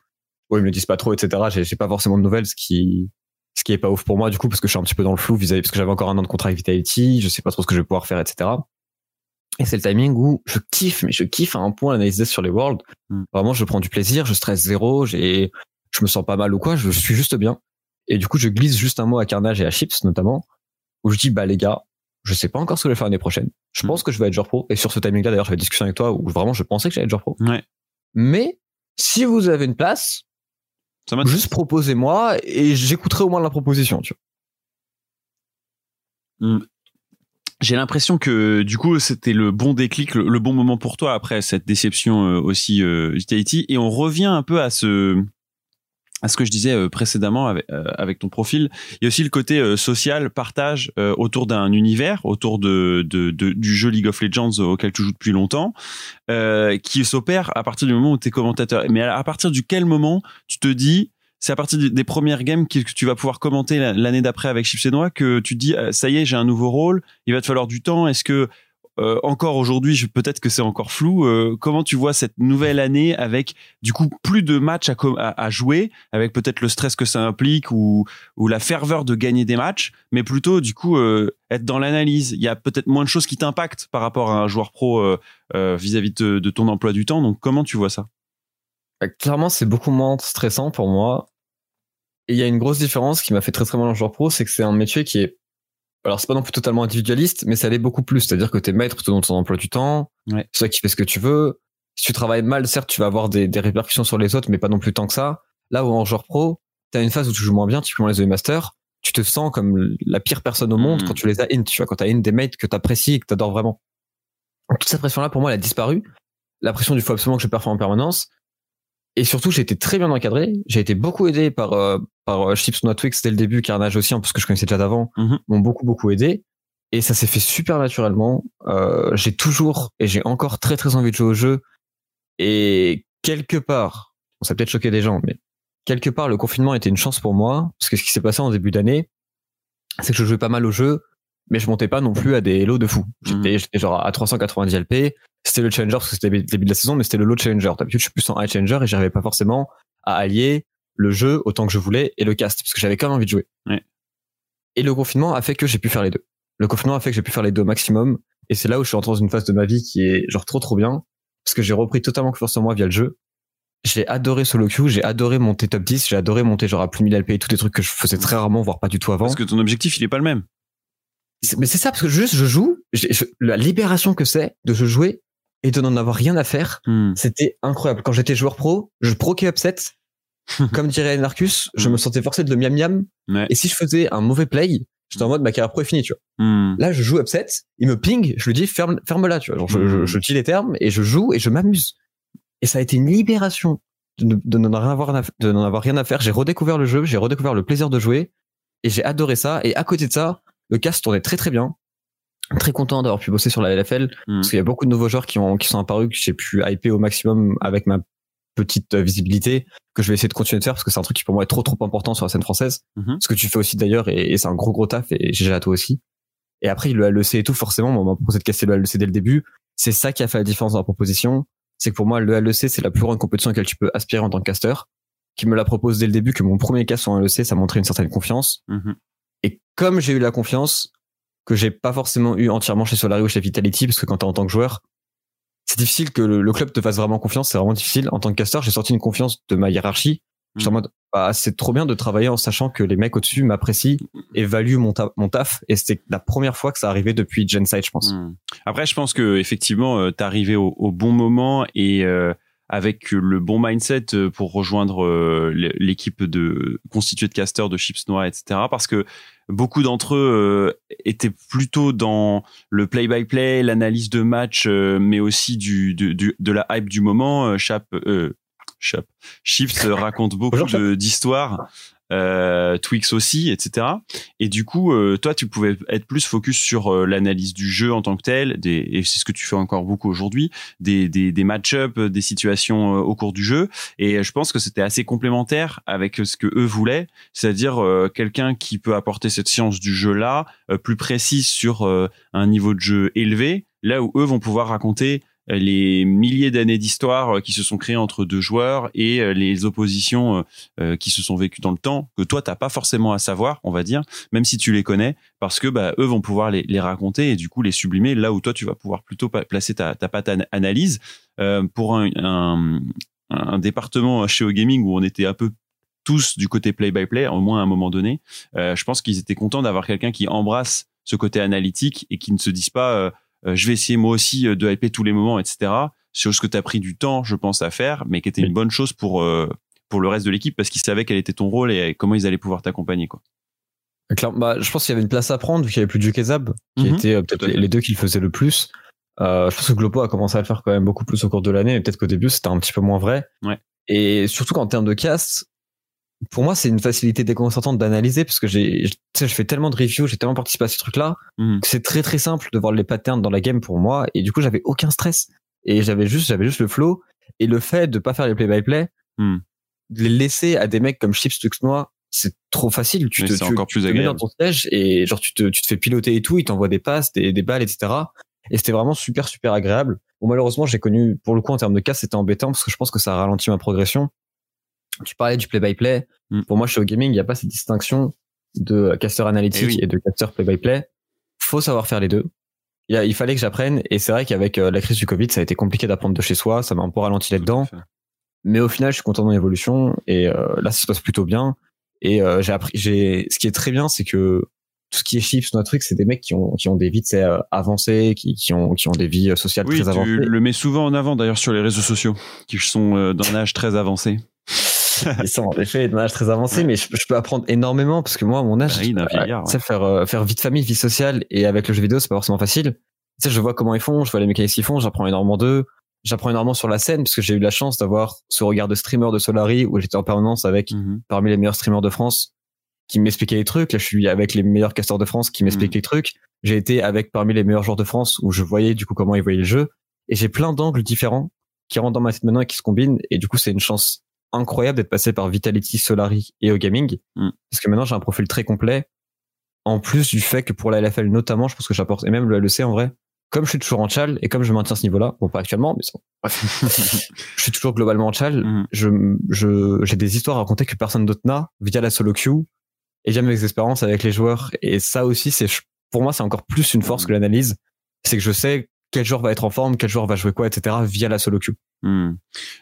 ouais, ils me le disent pas trop, etc. J'ai j'ai pas forcément de nouvelles, ce qui, ce qui est pas ouf pour moi, du coup, parce que je suis un petit peu dans le flou vis-à-vis, parce que j'avais encore un an de contrat avec Vitality, je sais pas trop ce que je vais pouvoir faire, etc. Et c'est le timing où je kiffe, mais je kiffe à un point l'analyse sur les Worlds.
Mm.
Vraiment, je prends du plaisir, je stresse zéro, j'ai, je me sens pas mal ou quoi, je suis juste bien. Et du coup, je glisse juste un mot à Carnage et à Chips, notamment, où je dis, bah, les gars, je sais pas encore ce que je vais faire l'année prochaine. Je
Mm.
pense que je vais être joueur pro. Et sur ce timing-là, d'ailleurs, j'avais une discussion avec toi où vraiment je pensais que j'allais être joueur pro.
Ouais.
Mais, si vous avez une place,
Ça
juste proposez-moi et j'écouterai au moins la proposition, tu vois.
J'ai l'impression que du coup c'était le bon déclic, le, le bon moment pour toi après cette déception euh, aussi euh, Vitality. Et on revient un peu à ce à ce que je disais euh, précédemment avec, euh, avec ton profil. Il y a aussi le côté euh, social, partage euh, autour d'un univers, autour de, de, de- du jeu League of Legends auquel tu joues depuis longtemps, euh, qui s'opère à partir du moment où tu es commentateur. Mais à, partir du quel moment tu te dis c'est à partir des- premières games que tu vas pouvoir commenter la- l'année d'après avec Chips et que tu te dis euh, ça y est j'ai un nouveau rôle il va te falloir du temps est-ce que euh, encore aujourd'hui peut-être que c'est encore flou euh, comment tu vois cette nouvelle année avec du coup plus de matchs à, à, à jouer avec peut-être le stress que ça implique ou, ou la ferveur de gagner des matchs mais plutôt du coup euh, être dans l'analyse. Il y a peut-être moins de choses qui t'impactent par rapport à un joueur pro euh, vis-à-vis de, de ton emploi du temps. Donc comment tu vois ça?
Bah, Clairement, c'est beaucoup moins stressant pour moi. Et il y a une grosse différence qui m'a fait très très mal en joueur pro, c'est que c'est un métier qui est, alors c'est pas non plus totalement individualiste, mais ça l'est beaucoup plus. C'est-à-dire que t'es maître de ton emploi du temps,
Ouais.
c'est toi qui fais ce que tu veux. Si tu travailles mal, certes, tu vas avoir des, des répercussions sur les autres, mais pas non plus tant que ça. Là où en joueur pro, t'as une phase où tu joues moins bien, typiquement les The Masters, tu te sens comme la pire personne au monde
Mhm.
quand tu les as in, tu vois, quand t'as in des mates que t'apprécies et que t'adores vraiment. Donc, toute cette pression-là, pour moi, elle a disparu. La pression du faut absolument que je performe en permanence. Et surtout, j'ai été très bien encadré. J'ai été beaucoup aidé par, euh, par euh, Chips Not Twix dès le début, Carnage aussi, hein, parce que je connaissais déjà d'avant,
Mhm.
m'ont beaucoup, beaucoup aidé. Et ça s'est fait super naturellement. Euh, j'ai toujours et j'ai encore très, très envie de jouer au jeu. Et quelque part, ça a peut-être choqué des gens, mais quelque part, le confinement était une chance pour moi, parce que ce qui s'est passé en début d'année, c'est que je jouais pas mal au jeu, mais je montais pas non plus à des lots de fou. J'étais j'étais genre à 390 LP. C'était le challenger parce que c'était le début de la saison, mais c'était le lot challenger. D'habitude, je suis plus en high challenger et j'arrivais pas forcément à allier le jeu autant que je voulais et le cast, parce que j'avais quand même envie de jouer.
Ouais.
Et le confinement a fait que j'ai pu faire les deux. Le confinement a fait que j'ai pu faire les deux au maximum. Et c'est là où je suis entré dans une phase de ma vie qui est genre trop trop bien. Parce que j'ai repris totalement confiance en moi via le jeu. J'ai adoré solo queue, j'ai adoré monter top 10, j'ai adoré monter genre à plus 1000 LP et tous des trucs que je faisais très rarement, voire pas du tout avant.
parce que ton objectif il est pas le même
Mais c'est ça, parce que juste je joue, je- la libération que c'est de se jouer et de n'en avoir rien à faire,
Hmm.
c'était incroyable. Quand j'étais joueur pro, je proquais upset. *laughs* Comme dirait Narcus, je me sentais forcé de le miam miam.
Ouais.
Et si je faisais un mauvais play, j'étais en mode ma carrière pro est finie, tu vois.
Hmm.
Là, je joue upset, il me ping, je lui dis ferme, ferme-la, tu vois. Genre, je, je, je dis les termes et je joue et je m'amuse. Et ça a été une libération de, ne- de n'en rien avoir, à- de n'en avoir rien à faire. J'ai redécouvert le jeu, j'ai redécouvert le plaisir de jouer et j'ai adoré ça. Et à côté de ça, le cast tournait très très bien. Très content d'avoir pu bosser sur la LFL
Hmm.
parce qu'il y a beaucoup de nouveaux joueurs qui ont qui sont apparus que j'ai pu hyper au maximum avec ma petite euh, visibilité que je vais essayer de continuer de faire parce que c'est un truc qui pour moi est trop trop important sur la scène française
Mhm.
ce que tu fais aussi d'ailleurs et, et c'est un gros gros taf et j'ai à toi aussi et après le LEC et tout forcément moi, on m'a proposé de casser le LEC dès le début c'est ça qui a fait la différence dans la proposition c'est que pour moi le LEC c'est la plus grande compétition à laquelle tu peux aspirer en tant que caster qui me la propose dès le début que mon premier cast en LEC ça montrait une certaine confiance
Mhm.
et comme j'ai eu la confiance que j'ai pas forcément eu entièrement chez Solari ou chez Vitality, parce que quand t'es en tant que joueur, c'est difficile que le, le club te fasse vraiment confiance, c'est vraiment difficile. En tant que caster, j'ai sorti une confiance de ma hiérarchie. J'étais en
Mhm.
mode, bah, c'est trop bien de travailler en sachant que les mecs au-dessus m'apprécient et valuent mon, ta- mon taf. Et c'était la première fois que ça arrivait depuis Genside, je pense.
Hmm. Après, je pense que effectivement, euh, t'es arrivé au, au bon moment et euh, avec le bon mindset euh, pour rejoindre euh, l'équipe de constituée de casters, de chips noirs, etc. Parce que beaucoup d'entre eux euh, étaient plutôt dans le play-by-play, l'analyse de match, euh, mais aussi du, du, du- de la hype du moment. Euh, Chap, euh, Chap, Chips euh, *laughs* raconte beaucoup d'histoires. Euh, Twix aussi, etc. Et du coup, euh, toi, tu pouvais être plus focus sur euh, l'analyse du jeu en tant que tel, des, et c'est ce que tu fais encore beaucoup aujourd'hui, des, des, des match-up, des situations euh, au cours du jeu. Et je pense que c'était assez complémentaire avec ce que eux voulaient, c'est-à-dire euh, quelqu'un qui peut apporter cette science du jeu-là, euh, plus précise sur euh, un niveau de jeu élevé, là où eux vont pouvoir raconter les milliers d'années d'histoire qui se sont créées entre deux joueurs et les oppositions qui se sont vécues dans le temps que toi t'as pas forcément à savoir, on va dire, même si tu les connais, parce que bah, eux vont pouvoir les, raconter et du coup les sublimer là où toi tu vas pouvoir plutôt placer ta, patte analyse pour un, département chez Gaming où on était un peu tous du côté play-by-play, au moins à un moment donné. Euh, je pense qu'ils étaient contents d'avoir quelqu'un qui embrasse ce côté analytique et qui ne se dise pas euh, euh, je vais essayer moi aussi de hyper tous les moments, etc. Chose que tu as pris du temps, je pense, à faire, mais qui était une bonne chose pour pour le reste de l'équipe parce qu'ils savaient quel était ton rôle et comment ils allaient pouvoir t'accompagner, quoi.
bah, je pense qu'il y avait une place à prendre vu qu'il y avait plus du Kezab, qui
Mhm.
étaient peut-être les, les deux qui le faisaient le plus. Euh, je pense que Glopo a commencé à le faire quand même beaucoup plus au cours de l'année, mais peut-être qu'au début c'était un petit peu moins vrai.
Ouais.
Et surtout qu'en termes de cast, pour moi c'est une facilité déconcertante d'analyser parce que j'ai, je- fais tellement de reviews, j'ai tellement participé à ces trucs-là
Mhm.
que c'est très très simple de voir les patterns dans la game pour moi. Et du coup j'avais aucun stress et j'avais juste j'avais juste le flow et le fait de pas faire les play-by-play, de les laisser à des mecs comme Chips Tuxnois, c'est trop facile. Tu
Mais
te,
c'est encore
tu
plus
te mets dans ton siège et genre tu te, tu te fais piloter et tout, ils t'envoient des passes, des, des balles, etc. Et c'était vraiment super super agréable. Bon malheureusement j'ai connu pour le coup en termes de casse c'était embêtant parce que je pense que ça a ralenti ma progression. Tu parlais du play-by-play.
Mm.
Pour moi chez Gaming il n'y a pas cette distinction de caster analytique
Eh oui.
et de caster play-by-play. Faut savoir faire les deux. Il, y a- il fallait que j'apprenne et c'est vrai qu'avec euh, la crise du Covid ça a été compliqué d'apprendre de chez soi, ça m'a un peu ralenti là-dedans. Mais au final, je suis content de mon évolution et euh, là, ça se passe plutôt bien. Et euh, j'ai appris, j'ai, ce qui est très bien, c'est que tout ce qui est chips, notre truc, c'est des mecs qui ont, qui ont des vies euh, avancées, qui, qui ont, qui ont des vies sociales
Oui,
très avancées.
tu le mets souvent en avant d'ailleurs sur les réseaux sociaux, qui sont euh, d'un âge très avancé. *laughs*
Ils sont en effet d'un âge très avancé, mais je, je peux apprendre énormément parce que moi, à mon âge,
Bah
euh,
vieillard,
tu sais, faire, euh, faire vie de famille, vie sociale et avec le jeu vidéo, c'est pas forcément facile. Tu sais, je vois comment ils font, je vois les mécaniques qu'ils font, j'apprends énormément d'eux. J'apprends énormément sur la scène parce que j'ai eu la chance d'avoir ce regard de streamer de Solari où j'étais en permanence avec
Mhm.
parmi les meilleurs streamers de France qui m'expliquaient les trucs. Là, je suis avec les meilleurs casteurs de France qui m'expliquent
Mm.
les trucs. J'ai été avec parmi les meilleurs joueurs de France où je voyais du coup comment ils voyaient le jeu. Et j'ai plein d'angles différents qui rentrent dans ma tête maintenant et qui se combinent. Et du coup, c'est une chance incroyable d'être passé par Vitality, Solari et au gaming.
Mm.
Parce que maintenant, j'ai un profil très complet. En plus du fait que pour la LFL notamment, je pense que j'apporte, et même le LEC en vrai, comme je suis toujours en chal et comme je maintiens ce niveau-là, bon pas actuellement, mais bref, *laughs* je suis toujours globalement en chal,
Mhm.
je, je, j'ai des histoires à raconter que personne d'autre n'a via la solo queue et via mes expériences avec les joueurs. Et ça aussi, c'est, pour moi, c'est encore plus une force que l'analyse. C'est que je sais quel joueur va être en forme, quel joueur va jouer quoi, etc. via la solo queue.
Hmm.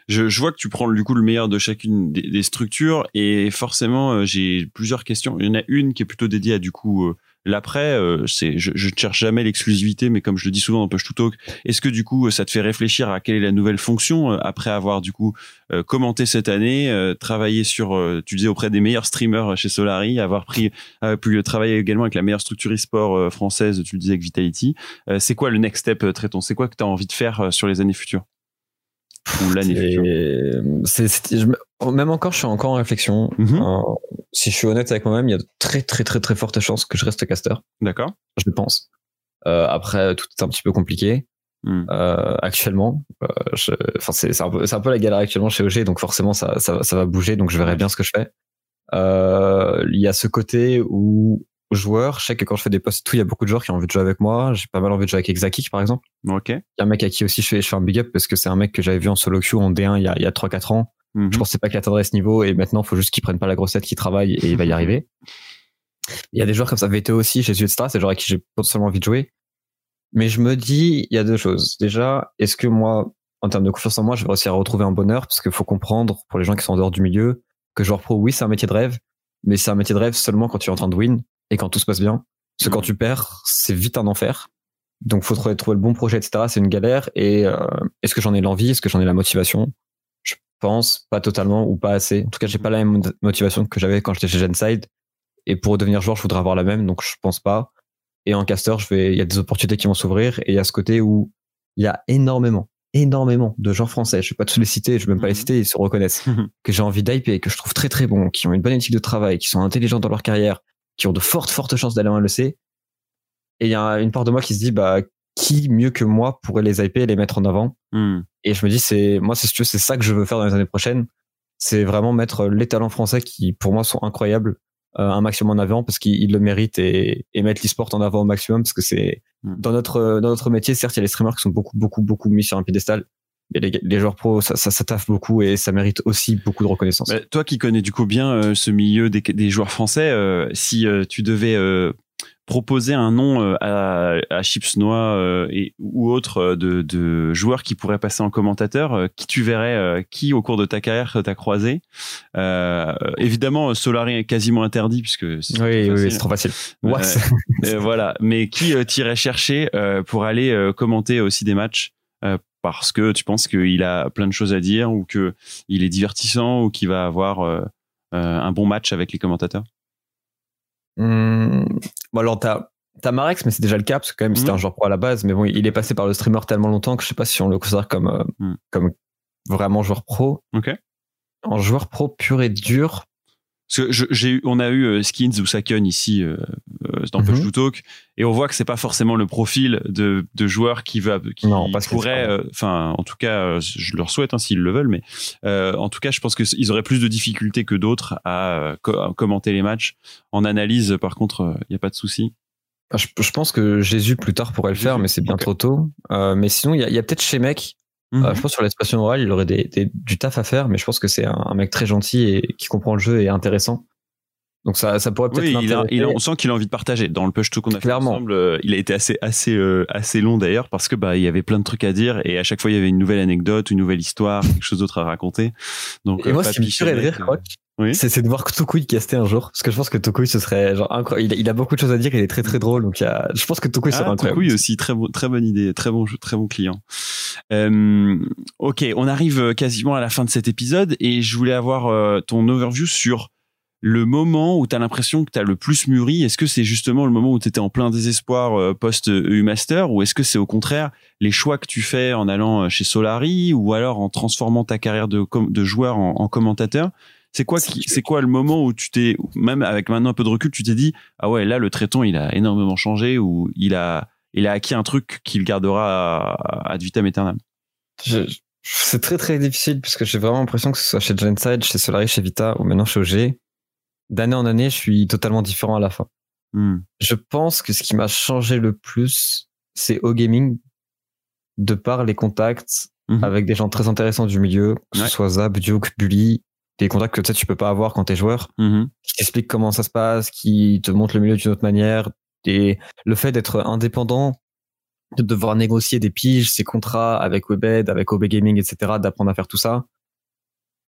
Je, je vois que tu prends du coup le meilleur de chacune des, structures et forcément euh, j'ai plusieurs questions. Il y en a une qui est plutôt dédiée à du coup euh, l'après. euh, c'est je, ne cherche jamais l'exclusivité, mais comme je le dis souvent dans Push to Talk, est-ce que du coup ça te fait réfléchir à quelle est la nouvelle fonction après avoir du coup commenté cette année, travaillé sur, tu disais auprès des meilleurs streamers chez Solari, avoir pris, pu travailler également avec la meilleure structure e-sport française, tu le disais avec Vitality. C'est quoi le next step, Tréton? C'est quoi que tu as envie de faire sur les années futures? Ou l'année
même encore, je suis encore en réflexion.
Mhm.
Si je suis honnête avec moi-même, il y a de très très très très fortes chances que je reste caster.
D'accord.
Je pense. Euh, après, tout est un petit peu compliqué.
Hmm.
euh, actuellement. Euh, Enfin, c'est un un peu la galère actuellement chez OG, donc forcément ça, ça, ça va bouger, donc je verrai bien ce que je fais. Il y a ce côté où joueur, je sais que quand je fais des posts, et tout, il y a beaucoup de joueurs qui ont envie de jouer avec moi. J'ai pas mal envie de jouer avec Exakik par exemple.
Ok.
Il y a un mec à qui aussi je fais, je fais un big up parce que c'est un mec que j'avais vu en solo queue en D1 il y a, il y a 3-4 ans.
Mhm.
Je pensais pas qu'il atteindrait ce niveau et maintenant il faut juste qu'il prenne pas la grosse tête, qu'il travaille et il va y *laughs* arriver. Il y a des joueurs comme ça, VTO aussi, chez Star, c'est des joueurs à qui j'ai potentiellement envie de jouer. Mais je me dis, il y a deux choses. Déjà, est-ce que moi, en termes de confiance en moi, je vais réussir à retrouver un bonheur? Parce qu'il faut comprendre, pour les gens qui sont en dehors du milieu, que joueur pro, oui, c'est un métier de rêve, mais c'est un métier de rêve seulement quand tu es en train de win et quand tout se passe bien. Parce que quand tu perds, c'est vite un enfer. Donc, faut trouver, trouver le bon projet, etc. C'est une galère. Et euh, est-ce que j'en ai l'envie? Est-ce que j'en ai la motivation? Je pense pas totalement ou pas assez. En tout cas, j'ai pas la même motivation que j'avais quand j'étais chez Genside. Et pour devenir joueur, je voudrais avoir la même, donc je pense pas. Et en caster, je vais, il y a des opportunités qui vont s'ouvrir et il y a ce côté où il y a énormément, énormément de gens français. Je vais pas tous les citer, je vais même pas les
Mhm.
citer, ils se reconnaissent. *laughs* que j'ai envie d'hyper, que je trouve très très bons, qui ont une bonne éthique de travail, qui sont intelligents dans leur carrière, qui ont de fortes fortes chances d'aller en LEC. Et il y a une part de moi qui se dit, bah, qui mieux que moi pourrait les hyper et les mettre en avant?
Hmm.
Et je me dis, c'est, moi, c'est, c'est ça que je veux faire dans les années prochaines. C'est vraiment mettre les talents français qui, pour moi, sont incroyables, euh, un maximum en avant parce qu'ils le méritent et, et mettre l'e-sport en avant au maximum parce que c'est
Mm.
dans notre dans notre métier certes il y a les streamers qui sont beaucoup beaucoup beaucoup mis sur un piédestal mais les, les joueurs pros ça, ça ça taffe beaucoup et ça mérite aussi beaucoup de reconnaissance.
Bah, toi qui connais du coup bien euh, ce milieu des, des joueurs français, euh, si euh, tu devais proposer un nom à, à Chips Noix euh, et ou autre de, de joueurs qui pourraient passer en commentateur, qui tu verrais, qui au cours de ta carrière t'as croisé? Évidemment, Solari est quasiment interdit puisque c'est
oui, c'est trop facile.
Voilà, mais qui t'irais chercher pour aller commenter aussi des matchs parce que tu penses qu'il a plein de choses à dire ou que il est divertissant ou qu'il va avoir euh, euh, un bon match avec les commentateurs?
Hum, bon alors t'as t'as Marex mais c'est déjà le cas parce que quand même c'était
Mhm.
un joueur pro à la base mais bon il est passé par le streamer tellement longtemps que je sais pas si on le considère comme euh,
Mhm.
comme vraiment joueur pro.
Ok.
En joueur pro pur et dur.
Parce que je- j'ai eu, on a eu euh, Skins ou Saken ici euh, euh, dans
Mhm.
Push to Talk et on voit que c'est pas forcément le profil de, de joueur qui va qui
Non, parce
pourrait euh, enfin en tout cas je leur souhaite hein, s'ils le veulent mais euh, en tout cas je pense que c- ils auraient plus de difficultés que d'autres à, co- à commenter les matchs en analyse par contre il y a pas de souci
Ah, Je, je pense que Jésus plus tard pourrait le faire mais c'est bien trop tôt. Euh, mais sinon il y a, y a peut-être chez mec.
Mhm.
Euh, je pense sur l'expression orale il aurait des, des- du taf à faire mais je pense que c'est un, un mec très gentil et qui comprend le jeu et intéressant. Donc ça ça pourrait peut-être
Oui, il a,
l'intéresser.
il a- on sent qu'il a envie de partager. Dans le push to qu'on a fait ensemble, euh, il a été assez assez euh, assez long d'ailleurs parce que bah il y avait plein de trucs à dire et à chaque fois il y avait une nouvelle anecdote, une nouvelle histoire, quelque chose d'autre à raconter. Donc
Et moi, ce qui me rire, Croc,
oui.
c'est de voir Tokui caster un jour. Parce que je pense que Tokui, ce serait genre incroyable. Il, a- il a beaucoup de choses à dire, il est très très drôle. Donc il y a- je pense que Tokui serait
Ah,
incroyable.
oui aussi, très bon, très bonne idée, très bon, très bon client. Euh, ok, on arrive quasiment à la fin de cet épisode et je voulais avoir euh, ton overview sur le moment où tu as l'impression que tu as le plus mûri. Est-ce que c'est justement le moment où tu étais en plein désespoir euh, post-EU Master ou est-ce que c'est au contraire les choix que tu fais en allant euh, chez Solari ou alors en transformant ta carrière de, de joueur en, en commentateur? C'est quoi qui, c'est quoi le moment où tu t'es, même avec maintenant un peu de recul, tu t'es dit, ah ouais, là, le traiton, il a énormément changé ou il a, il a acquis un truc qu'il gardera à- ad vitam aeternam?
C'est très très difficile puisque j'ai vraiment l'impression que ce soit chez Genside, chez Solari, chez Vita ou maintenant chez OG. D'année en année, je suis totalement différent à la fin.
Hmm.
Je pense que ce qui m'a changé le plus, c'est au gaming, de par les contacts
Mhm.
avec des gens très intéressants du milieu, que
Ouais.
ce soit Zab, Duke, Bully, des contacts que tu sais, tu peux pas avoir quand t'es joueur.
Mhm.
qui t'explique comment ça se passe, qui te montre le milieu d'une autre manière. Et le fait d'être indépendant, de devoir négocier des piges, ses contrats avec Webed, avec OB Gaming, etc., d'apprendre à faire tout ça.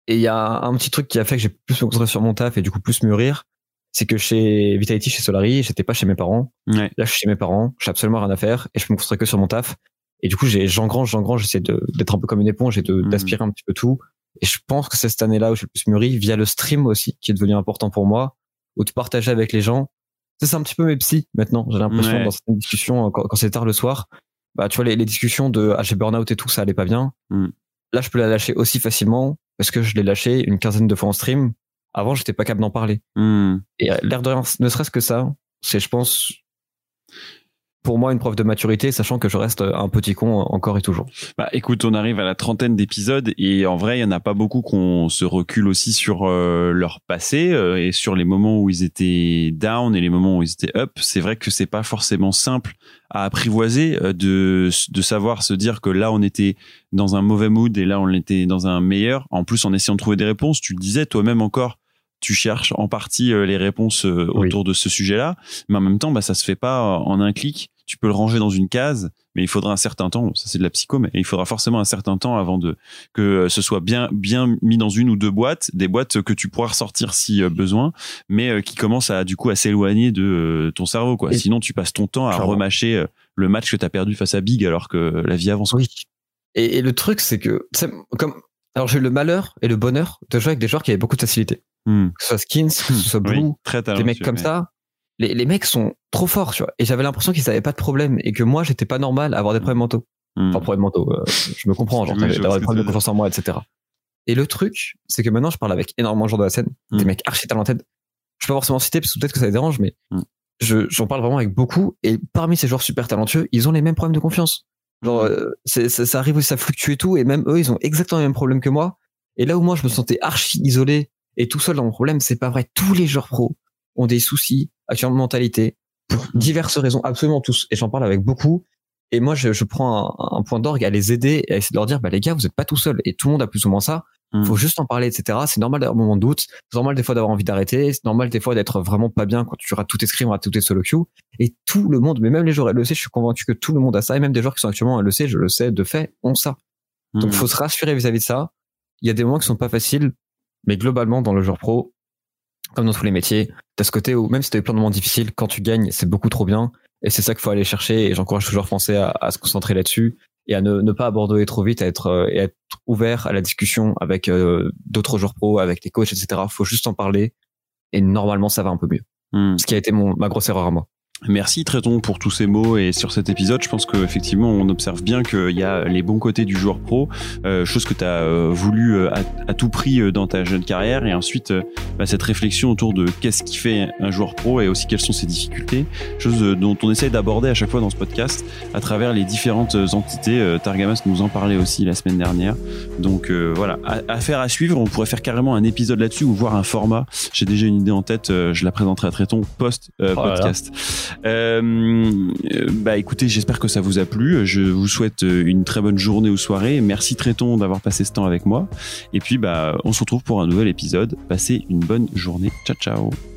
Et il y a un petit truc qui a fait que j'ai plus me concentrer sur mon taf et du coup plus mûrir. C'est que chez Vitality, chez Solari, j'étais pas chez mes parents.
Ouais.
Là, je suis chez mes parents, j'ai absolument rien à faire et je peux me concentrer que sur mon taf. Et du coup, j'ai, j'engrange, j'engrange, j'essaie d'être un peu comme une éponge et
Mhm.
d'aspirer un petit peu tout. Et je pense que c'est cette année-là où j'ai le plus mûri via le stream aussi, qui est devenu important pour moi, où de partager avec les gens. C'est un petit peu mes psys maintenant. J'ai l'impression
Ouais.
dans certaines discussions, quand, quand c'est tard le soir, bah, tu vois, les, les discussions de, ah, j'ai burn-out et tout, ça allait pas bien.
Mhm.
Là, je peux la lâcher aussi facilement parce que je l'ai lâché une quinzaine de fois en stream. Avant, j'étais pas capable d'en parler.
Hmm.
Et euh, l'air de rien, ne serait-ce que ça, c'est, je pense, pour moi, une preuve de maturité, sachant que je reste un petit con encore et toujours.
Bah, écoute, on arrive à la trentaine d'épisodes et en vrai, il y en a pas beaucoup qu'on se recule aussi sur euh, leur passé euh, et sur les moments où ils étaient down et les moments où ils étaient up. C'est vrai que c'est pas forcément simple à apprivoiser euh, de de savoir se dire que là on était dans un mauvais mood et là on était dans un meilleur. En plus, en essayant de trouver des réponses, tu le disais toi-même encore. Tu cherches en partie euh, les réponses euh,
Oui.
autour de ce sujet-là, mais en même temps, bah, ça se fait pas en un clic. Tu peux le ranger dans une case, mais il faudra un certain temps. Ça, c'est de la psycho, mais il faudra forcément un certain temps avant de que ce soit bien bien mis dans une ou deux boîtes, des boîtes que tu pourras ressortir si euh, besoin, mais euh, qui commencent à du coup à s'éloigner de euh, ton cerveau, quoi.
Et-
Sinon, tu passes ton temps à
Clairement.
remâcher euh, le match que t'as perdu face à Big, alors que la vie avance.
Oui. Et, et le truc, c'est que, tu comme, alors j'ai eu le malheur et le bonheur de jouer avec des joueurs qui avaient beaucoup de facilité.
Hmm.
Que ce soit Skins, que ce soit Blue,
Oui, très
des mecs comme ça. Les, les mecs sont trop forts, tu vois. Et j'avais l'impression qu'ils avaient pas de problème et que moi, j'étais pas normal à avoir des problèmes mentaux.
Hmm.
Enfin, problèmes mentaux, euh, je me comprends, genre, d'avoir des problèmes de confiance en moi, etc. Et le truc, c'est que maintenant, je parle avec énormément de gens de la scène, des mecs archi talented. Je peux pas forcément citer parce que peut-être que ça les dérange, mais je, j'en parle vraiment avec beaucoup. Et parmi ces joueurs super talentueux, ils ont les mêmes problèmes de confiance. Genre, euh, c'est, ça, ça arrive aussi, ça fluctue et tout. Et même eux, ils ont exactement les mêmes problèmes que moi. Et là où moi, je me sentais archi isolé et tout seul dans mon problème, c'est pas vrai. Tous les joueurs pros, ont des soucis actuellement de mentalité pour diverses raisons, absolument tous. Et j'en parle avec beaucoup. Et moi, je, je prends un, un point d'orgue à les aider et à essayer de leur dire, bah les gars, vous n'êtes pas tout seuls. Et tout le monde a plus ou moins ça.
Mm.
Faut juste en parler, etc. C'est normal d'avoir un moment de doute. C'est normal des fois d'avoir envie d'arrêter. C'est normal des fois d'être vraiment pas bien quand tu rates tout tes scrims, tout tes solo queue. Et tout le monde, mais même les joueurs LEC, je suis convaincu que tout le monde a ça. Et même des joueurs qui sont actuellement LEC, je le sais de fait, ont ça. Donc,
Mm.
faut se rassurer vis-à-vis de ça. Il y a des moments qui sont pas faciles, mais globalement, dans le joueur pro, comme dans tous les métiers, t'as ce côté où même si t'as eu plein de moments difficiles, quand tu gagnes, c'est beaucoup trop bien. Et c'est ça qu'il faut aller chercher. Et j'encourage toujours Français à, à se concentrer là-dessus et à ne, ne pas abandonner trop vite, à être, euh, et à être ouvert à la discussion avec euh, d'autres joueurs pro, avec les coachs, etc. Faut juste en parler. Et normalement, ça va un peu mieux.
Mm.
Ce qui a été mon, ma grosse erreur à moi.
Merci Tréton pour tous ces mots et sur cet épisode, je pense qu'effectivement on observe bien qu'il y a les bons côtés du joueur pro, euh, chose que tu as voulu euh, à, à, tout prix euh, dans ta jeune carrière et ensuite euh, bah, cette réflexion autour de qu'est-ce qui fait un joueur pro et aussi quelles sont ses difficultés, chose euh, dont on essaye d'aborder à chaque fois dans ce podcast à travers les différentes entités. Euh, Targamas nous en parlait aussi la semaine dernière. Donc euh, voilà, affaire à, à suivre, on pourrait faire carrément un épisode là-dessus ou voir un format. J'ai déjà une idée en tête, euh, je la présenterai à Tréton post-podcast. Euh, bah écoutez, j'espère que ça vous a plu. Je vous souhaite une très bonne journée ou soirée. Merci Tréton d'avoir passé ce temps avec moi. Et puis bah on se retrouve pour un nouvel épisode. Passez une bonne journée. Ciao ciao.